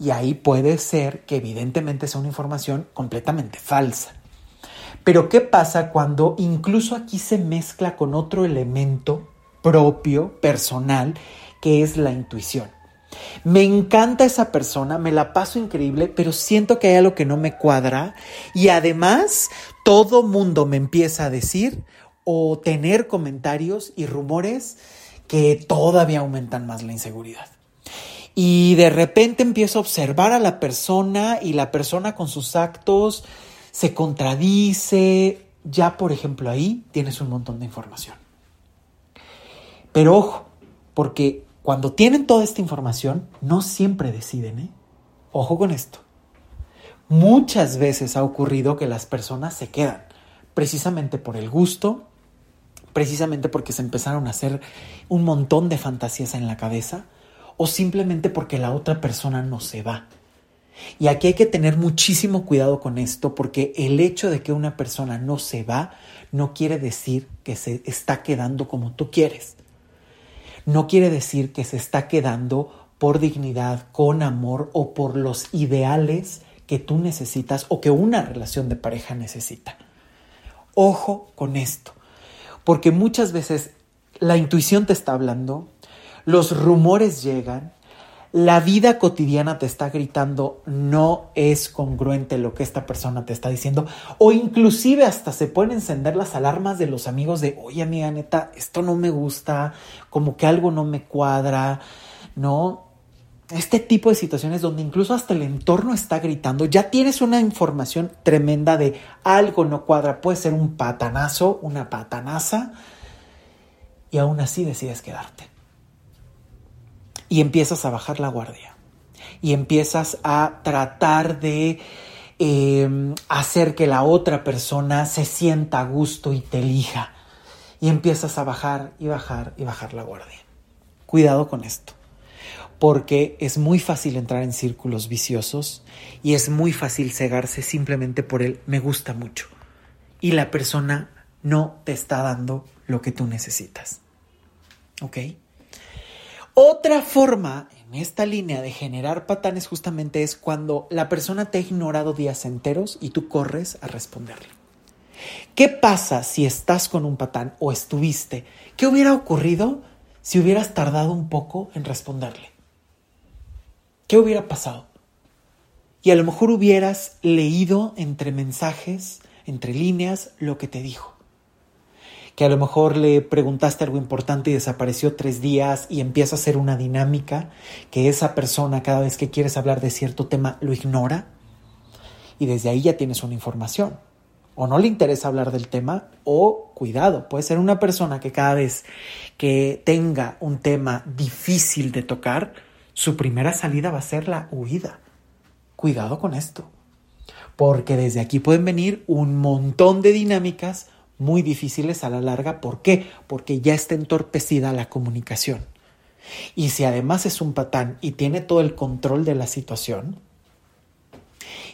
A: Y ahí puede ser que evidentemente sea una información completamente falsa. Pero ¿qué pasa cuando incluso aquí se mezcla con otro elemento propio, personal, que es la intuición. Me encanta esa persona, me la paso increíble, pero siento que hay algo que no me cuadra y además todo mundo me empieza a decir o tener comentarios y rumores que todavía aumentan más la inseguridad. Y de repente empiezo a observar a la persona y la persona con sus actos se contradice. Ya, por ejemplo, ahí tienes un montón de información. Pero ojo, porque cuando tienen toda esta información, no siempre deciden, ¿eh? Ojo con esto. Muchas veces ha ocurrido que las personas se quedan, precisamente por el gusto, precisamente porque se empezaron a hacer un montón de fantasías en la cabeza, o simplemente porque la otra persona no se va. Y aquí hay que tener muchísimo cuidado con esto porque el hecho de que una persona no se va no quiere decir que se está quedando como tú quieres. No quiere decir que se está quedando por dignidad, con amor o por los ideales que tú necesitas o que una relación de pareja necesita. Ojo con esto, porque muchas veces la intuición te está hablando, los rumores llegan, la vida cotidiana te está gritando no es congruente lo que esta persona te está diciendo. O inclusive hasta se pueden encender las alarmas de los amigos de oye amiga neta esto no me gusta como que algo no me cuadra no este tipo de situaciones donde incluso hasta el entorno está gritando ya tienes una información tremenda de algo no cuadra puede ser un patanazo una patanaza y aún así decides quedarte y empiezas a bajar la guardia y empiezas a tratar de em, hacer que la otra persona se sienta a gusto y te elija y empiezas a bajar y bajar y bajar la guardia. Cuidado con esto, porque es muy fácil entrar en círculos viciosos y es muy fácil cegarse simplemente por el me gusta mucho y la persona no te está dando lo que tú necesitas. ¿Ok? Otra forma en esta línea de generar patanes justamente es cuando la persona te ha ignorado días enteros y tú corres a responderle. ¿Qué pasa si estás con un patán o estuviste? ¿Qué hubiera ocurrido si hubieras tardado un poco en responderle? ¿Qué hubiera pasado? Y a lo mejor hubieras leído entre mensajes, entre líneas, lo que te dijo que a lo mejor le preguntaste algo importante y desapareció tres días y empieza a ser una dinámica que esa persona cada vez que quieres hablar de cierto tema lo ignora y desde ahí ya tienes una información. O no le interesa hablar del tema o cuidado, puede ser una persona que cada vez que tenga un tema difícil de tocar, su primera salida va a ser la huida. Cuidado con esto, porque desde aquí pueden venir un montón de dinámicas muy difíciles a la larga. ¿Por qué? Porque ya está entorpecida la comunicación. Y si además es un patán y tiene todo el control de la situación,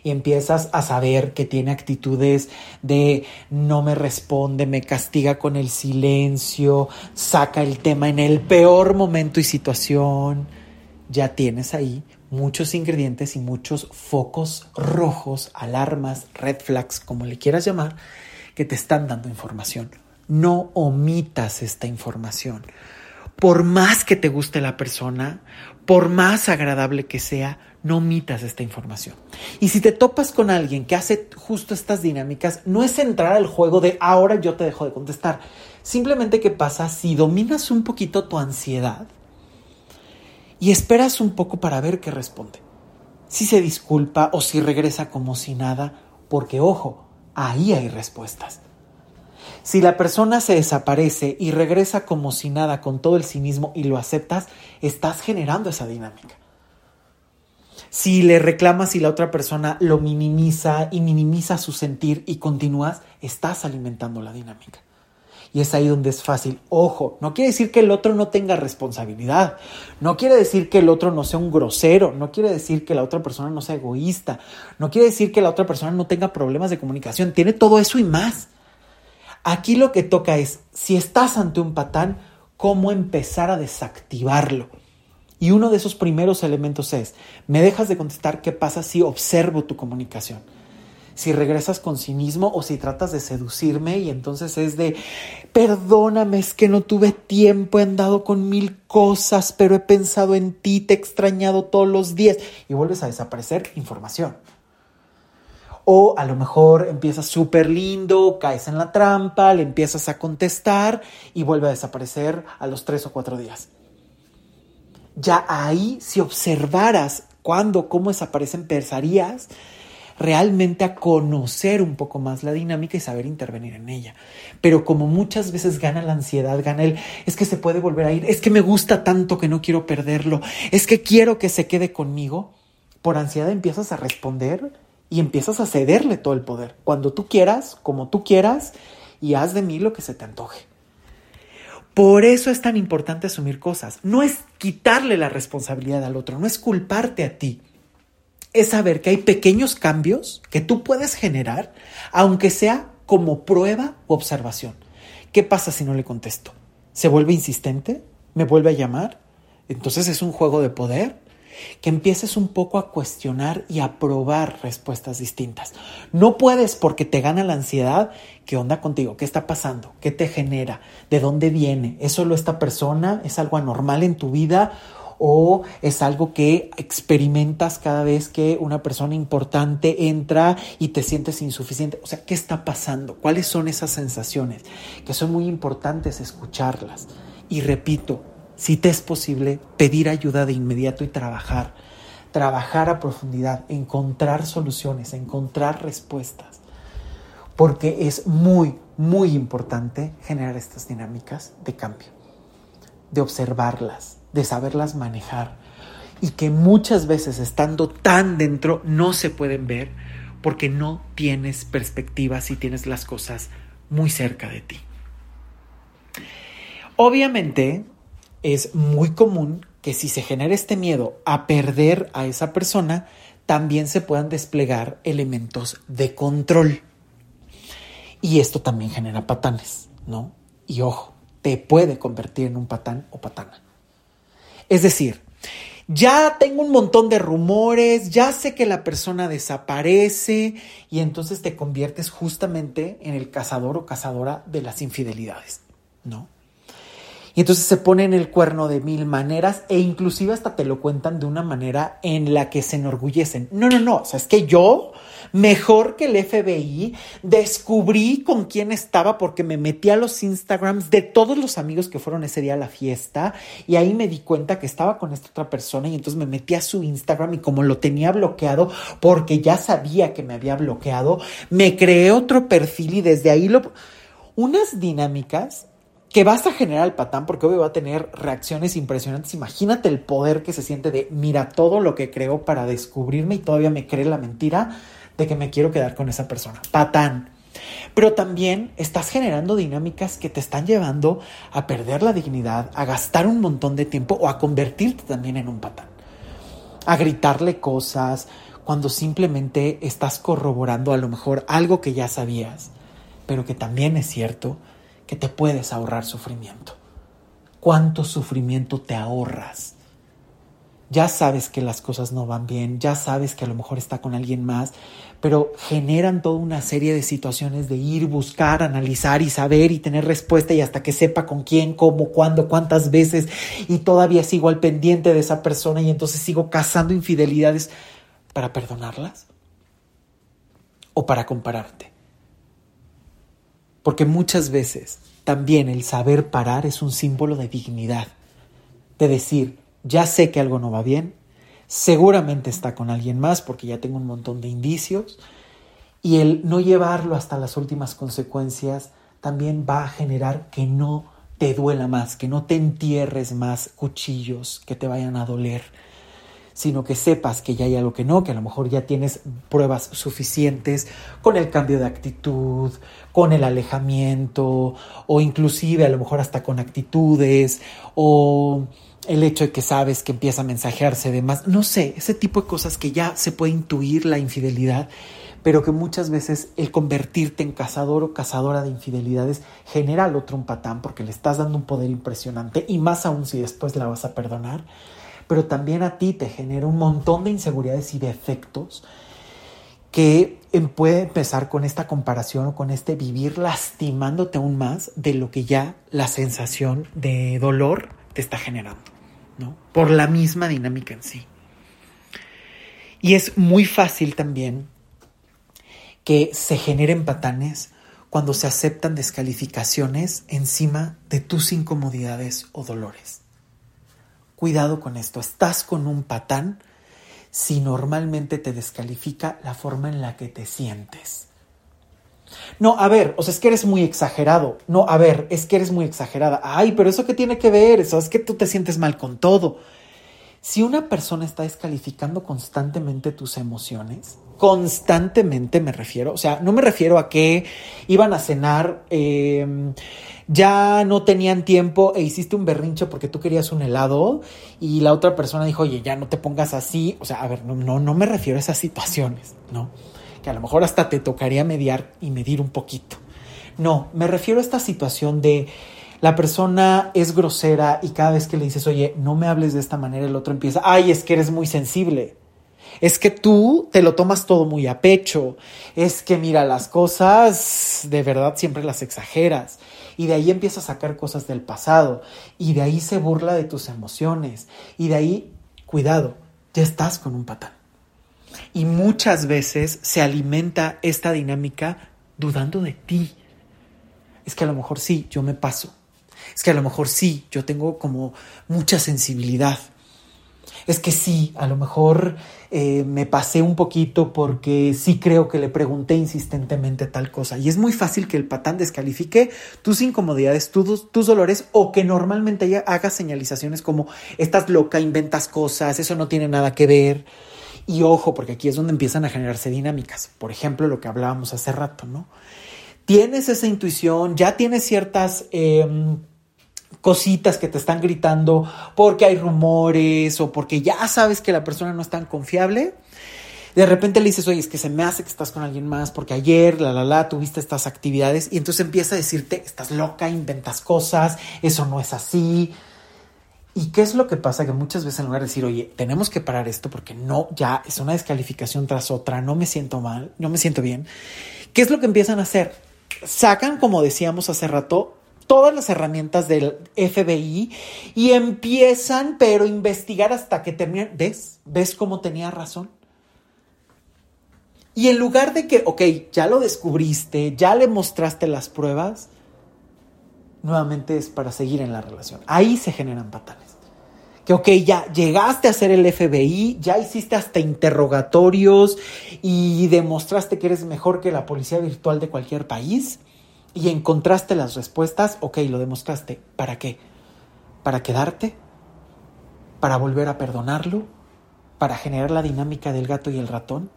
A: y empiezas a saber que tiene actitudes de no me responde, me castiga con el silencio, saca el tema en el peor momento y situación, ya tienes ahí muchos ingredientes y muchos focos rojos, alarmas, red flags, como le quieras llamar, que te están dando información. No omitas esta información. Por más que te guste la persona, por más agradable que sea, no omitas esta información. Y si te topas con alguien que hace justo estas dinámicas, no es entrar al juego de ahora yo te dejo de contestar. Simplemente qué pasa si dominas un poquito tu ansiedad y esperas un poco para ver qué responde. Si se disculpa o si regresa como si nada, porque ojo, ahí hay respuestas. Si la persona se desaparece y regresa como si nada con todo el cinismo y lo aceptas, estás generando esa dinámica. Si le reclamas y la otra persona lo minimiza y minimiza su sentir y continúas, estás alimentando la dinámica. Y es ahí donde es fácil. Ojo, no quiere decir que el otro no tenga responsabilidad. No quiere decir que el otro no sea un grosero. No quiere decir que la otra persona no sea egoísta. No quiere decir que la otra persona no tenga problemas de comunicación. Tiene todo eso y más. Aquí lo que toca es, si estás ante un patán, cómo empezar a desactivarlo. Y uno de esos primeros elementos es, me dejas de contestar qué pasa si observo tu comunicación si regresas con cinismo o si tratas de seducirme y entonces es de, perdóname, es que no tuve tiempo, he andado con mil cosas, pero he pensado en ti, te he extrañado todos los días y vuelves a desaparecer información. O a lo mejor empiezas súper lindo, caes en la trampa, le empiezas a contestar y vuelve a desaparecer a los tres o cuatro días. Ya ahí, si observaras cuándo, cómo desaparecen, empezarías realmente a conocer un poco más la dinámica y saber intervenir en ella. Pero como muchas veces gana la ansiedad, gana el, es que se puede volver a ir, es que me gusta tanto que no quiero perderlo, es que quiero que se quede conmigo, por ansiedad empiezas a responder y empiezas a cederle todo el poder, cuando tú quieras, como tú quieras, y haz de mí lo que se te antoje. Por eso es tan importante asumir cosas. No es quitarle la responsabilidad al otro, no es culparte a ti. Es saber que hay pequeños cambios que tú puedes generar, aunque sea como prueba u observación. ¿Qué pasa si no le contesto? ¿Se vuelve insistente? ¿Me vuelve a llamar? Entonces es un juego de poder que empieces un poco a cuestionar y a probar respuestas distintas. No puedes porque te gana la ansiedad. ¿Qué onda contigo? ¿Qué está pasando? ¿Qué te genera? ¿De dónde viene? ¿Es solo esta persona? ¿Es algo anormal en tu vida? O es algo que experimentas cada vez que una persona importante entra y te sientes insuficiente. O sea, ¿qué está pasando? ¿Cuáles son esas sensaciones? Que son muy importantes escucharlas. Y repito, si te es posible, pedir ayuda de inmediato y trabajar. Trabajar a profundidad, encontrar soluciones, encontrar respuestas. Porque es muy, muy importante generar estas dinámicas de cambio, de observarlas, de saberlas manejar. Y que muchas veces estando tan dentro no se pueden ver porque no tienes perspectiva si tienes las cosas muy cerca de ti. Obviamente, es muy común que si se genera este miedo a perder a esa persona, también se puedan desplegar elementos de control. Y esto también genera patanes, ¿no? Y ojo, te puede convertir en un patán o patana. Es decir, ya tengo un montón de rumores, ya sé que la persona desaparece y entonces te conviertes justamente en el cazador o cazadora de las infidelidades, ¿no? Entonces se ponen el cuerno de mil maneras e inclusive hasta te lo cuentan de una manera en la que se enorgullecen. No, no, no, o sea, es que yo, mejor que el FBI, descubrí con quién estaba porque me metí a los Instagrams de todos los amigos que fueron ese día a la fiesta y ahí me di cuenta que estaba con esta otra persona y entonces me metí a su Instagram y como lo tenía bloqueado porque ya sabía que me había bloqueado, me creé otro perfil y desde ahí lo... Unas dinámicas que vas a generar el patán porque hoy va a tener reacciones impresionantes. Imagínate el poder que se siente de mira todo lo que creo para descubrirme y todavía me cree la mentira de que me quiero quedar con esa persona. Patán. Pero también estás generando dinámicas que te están llevando a perder la dignidad, a gastar un montón de tiempo o a convertirte también en un patán. A gritarle cosas cuando simplemente estás corroborando a lo mejor algo que ya sabías, pero que también es cierto que te puedes ahorrar sufrimiento. ¿Cuánto sufrimiento te ahorras? Ya sabes que las cosas no van bien, ya sabes que a lo mejor está con alguien más, pero generan toda una serie de situaciones de ir, buscar, analizar y saber y tener respuesta y hasta que sepa con quién, cómo, cuándo, cuántas veces y todavía sigo al pendiente de esa persona y entonces sigo cazando infidelidades para perdonarlas o para compararte. Porque muchas veces también el saber parar es un símbolo de dignidad, de decir, ya sé que algo no va bien, seguramente está con alguien más porque ya tengo un montón de indicios, y el no llevarlo hasta las últimas consecuencias también va a generar que no te duela más, que no te entierres más cuchillos que te vayan a doler, sino que sepas que ya hay algo que no, que a lo mejor ya tienes pruebas suficientes con el cambio de actitud, con el alejamiento, o inclusive a lo mejor hasta con actitudes, o el hecho de que sabes que empieza a mensajearse de más, no sé, ese tipo de cosas que ya se puede intuir la infidelidad, pero que muchas veces el convertirte en cazador o cazadora de infidelidades genera al otro un patán porque le estás dando un poder impresionante y más aún si después la vas a perdonar pero también a ti te genera un montón de inseguridades y defectos que em, puede empezar con esta comparación o con este vivir lastimándote aún más de lo que ya la sensación de dolor te está generando, ¿no? Por la misma dinámica en sí. Y es muy fácil también que se generen patanes cuando se aceptan descalificaciones encima de tus incomodidades o dolores. Cuidado con esto, estás con un patán si normalmente te descalifica la forma en la que te sientes. No, a ver, o sea, es que eres muy exagerado. No, a ver, es que eres muy exagerada. Ay, pero eso qué tiene que ver, eso es que tú te sientes mal con todo. Si una persona está descalificando constantemente tus emociones, constantemente me refiero, o sea, no me refiero a que iban a cenar, em, ya no tenían tiempo e hiciste un berrinche porque tú querías un helado y la otra persona dijo, oye, ya no te pongas así, o sea, a ver, no, no, no me refiero a esas situaciones, ¿no? Que a lo mejor hasta te tocaría mediar y medir un poquito. No, me refiero a esta situación de la persona es grosera y cada vez que le dices, oye, no me hables de esta manera, el otro empieza, ay, es que eres muy sensible. Es que tú te lo tomas todo muy a pecho. Es que mira, las cosas de verdad siempre las exageras. Y de ahí empieza a sacar cosas del pasado. Y de ahí se burla de tus emociones. Y de ahí, cuidado, ya estás con un patán. Y muchas veces se alimenta esta dinámica dudando de ti. Es que a lo mejor sí, yo me paso. Es que a lo mejor sí, yo tengo como mucha sensibilidad. Es que sí, a lo mejor eh, me pasé un poquito porque sí creo que le pregunté insistentemente tal cosa. Y es muy fácil que el patán descalifique tus incomodidades, tus, tus dolores o que normalmente ella haga señalizaciones como estás loca, inventas cosas, eso no tiene nada que ver. Y ojo, porque aquí es donde empiezan a generarse dinámicas. Por ejemplo, lo que hablábamos hace rato, ¿no? Tienes esa intuición, ya tienes ciertas... Em, cositas que te están gritando porque hay rumores o porque ya sabes que la persona no es tan confiable. De repente le dices, oye, es que se me hace que estás con alguien más porque ayer, la, la, la, tuviste estas actividades y entonces empieza a decirte, estás loca, inventas cosas, eso no es así. ¿Y qué es lo que pasa? Que muchas veces en lugar de decir, oye, tenemos que parar esto porque no, ya es una descalificación tras otra, no me siento mal, no me siento bien. ¿Qué es lo que empiezan a hacer? Sacan, como decíamos hace rato, todas las herramientas del FBI y empiezan, pero investigar hasta que terminan. ¿Ves? ¿Ves cómo tenía razón? Y en lugar de que, ok, ya lo descubriste, ya le mostraste las pruebas, nuevamente es para seguir en la relación. Ahí se generan patanes. Que, ok, ya llegaste a ser el FBI, ya hiciste hasta interrogatorios y demostraste que eres mejor que la policía virtual de cualquier país y encontraste las respuestas, ok, lo demostraste. ¿Para qué? ¿Para quedarte? ¿Para volver a perdonarlo? ¿Para generar la dinámica del gato y el ratón?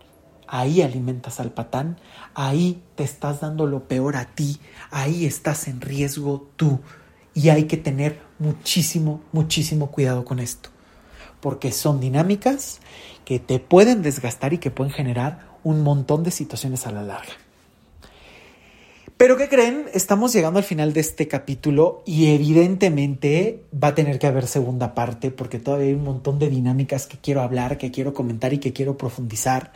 A: Ahí alimentas al patán, ahí te estás dando lo peor a ti, ahí estás en riesgo tú. Y hay que tener muchísimo, muchísimo cuidado con esto, porque son dinámicas que te pueden desgastar y que pueden generar un montón de situaciones a la larga. Pero ¿qué creen? Estamos llegando al final de este capítulo y evidentemente va a tener que haber segunda parte porque todavía hay un montón de dinámicas que quiero hablar, que quiero comentar y que quiero profundizar.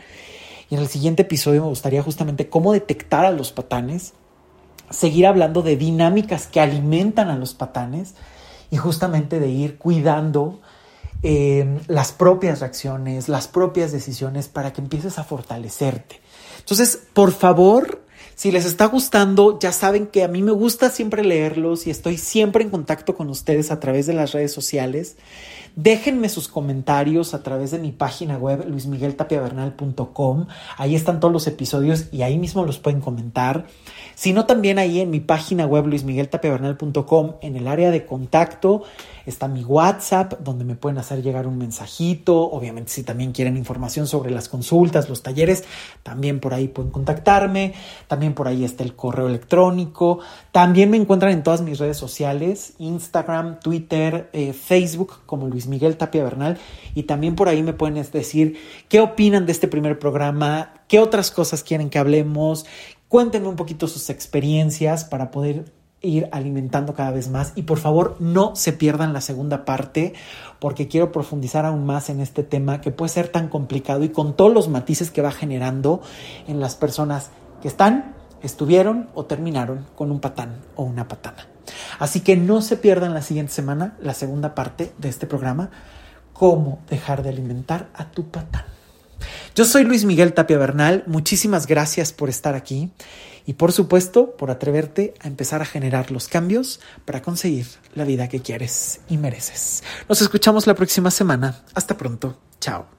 A: Y en el siguiente episodio me gustaría justamente cómo detectar a los patanes, seguir hablando de dinámicas que alimentan a los patanes y justamente de ir cuidando eh, las propias reacciones, las propias decisiones para que empieces a fortalecerte. Entonces, por favor, si les está gustando, ya saben que a mí me gusta siempre leerlos y estoy siempre en contacto con ustedes a través de las redes sociales. Déjenme sus comentarios a través de mi página web luismigueltapiavernal.com. Ahí están todos los episodios y ahí mismo los pueden comentar. Sino también ahí en mi página web luismigueltapiavernal.com en el área de contacto Está mi WhatsApp, donde me pueden hacer llegar un mensajito. Obviamente, si también quieren información sobre las consultas, los talleres, también por ahí pueden contactarme. También por ahí está el correo electrónico. También me encuentran en todas mis redes sociales, Instagram, Twitter, eh, Facebook, como Luis Miguel Tapia Bernal. Y también por ahí me pueden decir qué opinan de este primer programa, qué otras cosas quieren que hablemos. Cuéntenme un poquito sus experiencias para poder ir alimentando cada vez más y por favor no se pierdan la segunda parte porque quiero profundizar aún más en este tema que puede ser tan complicado y con todos los matices que va generando en las personas que están, estuvieron o terminaron con un patán o una patana. Así que no se pierdan la siguiente semana la segunda parte de este programa, cómo dejar de alimentar a tu patán. Yo soy Luis Miguel Tapia Bernal, muchísimas gracias por estar aquí y por supuesto por atreverte a empezar a generar los cambios para conseguir la vida que quieres y mereces. Nos escuchamos la próxima semana. Hasta pronto. Chao.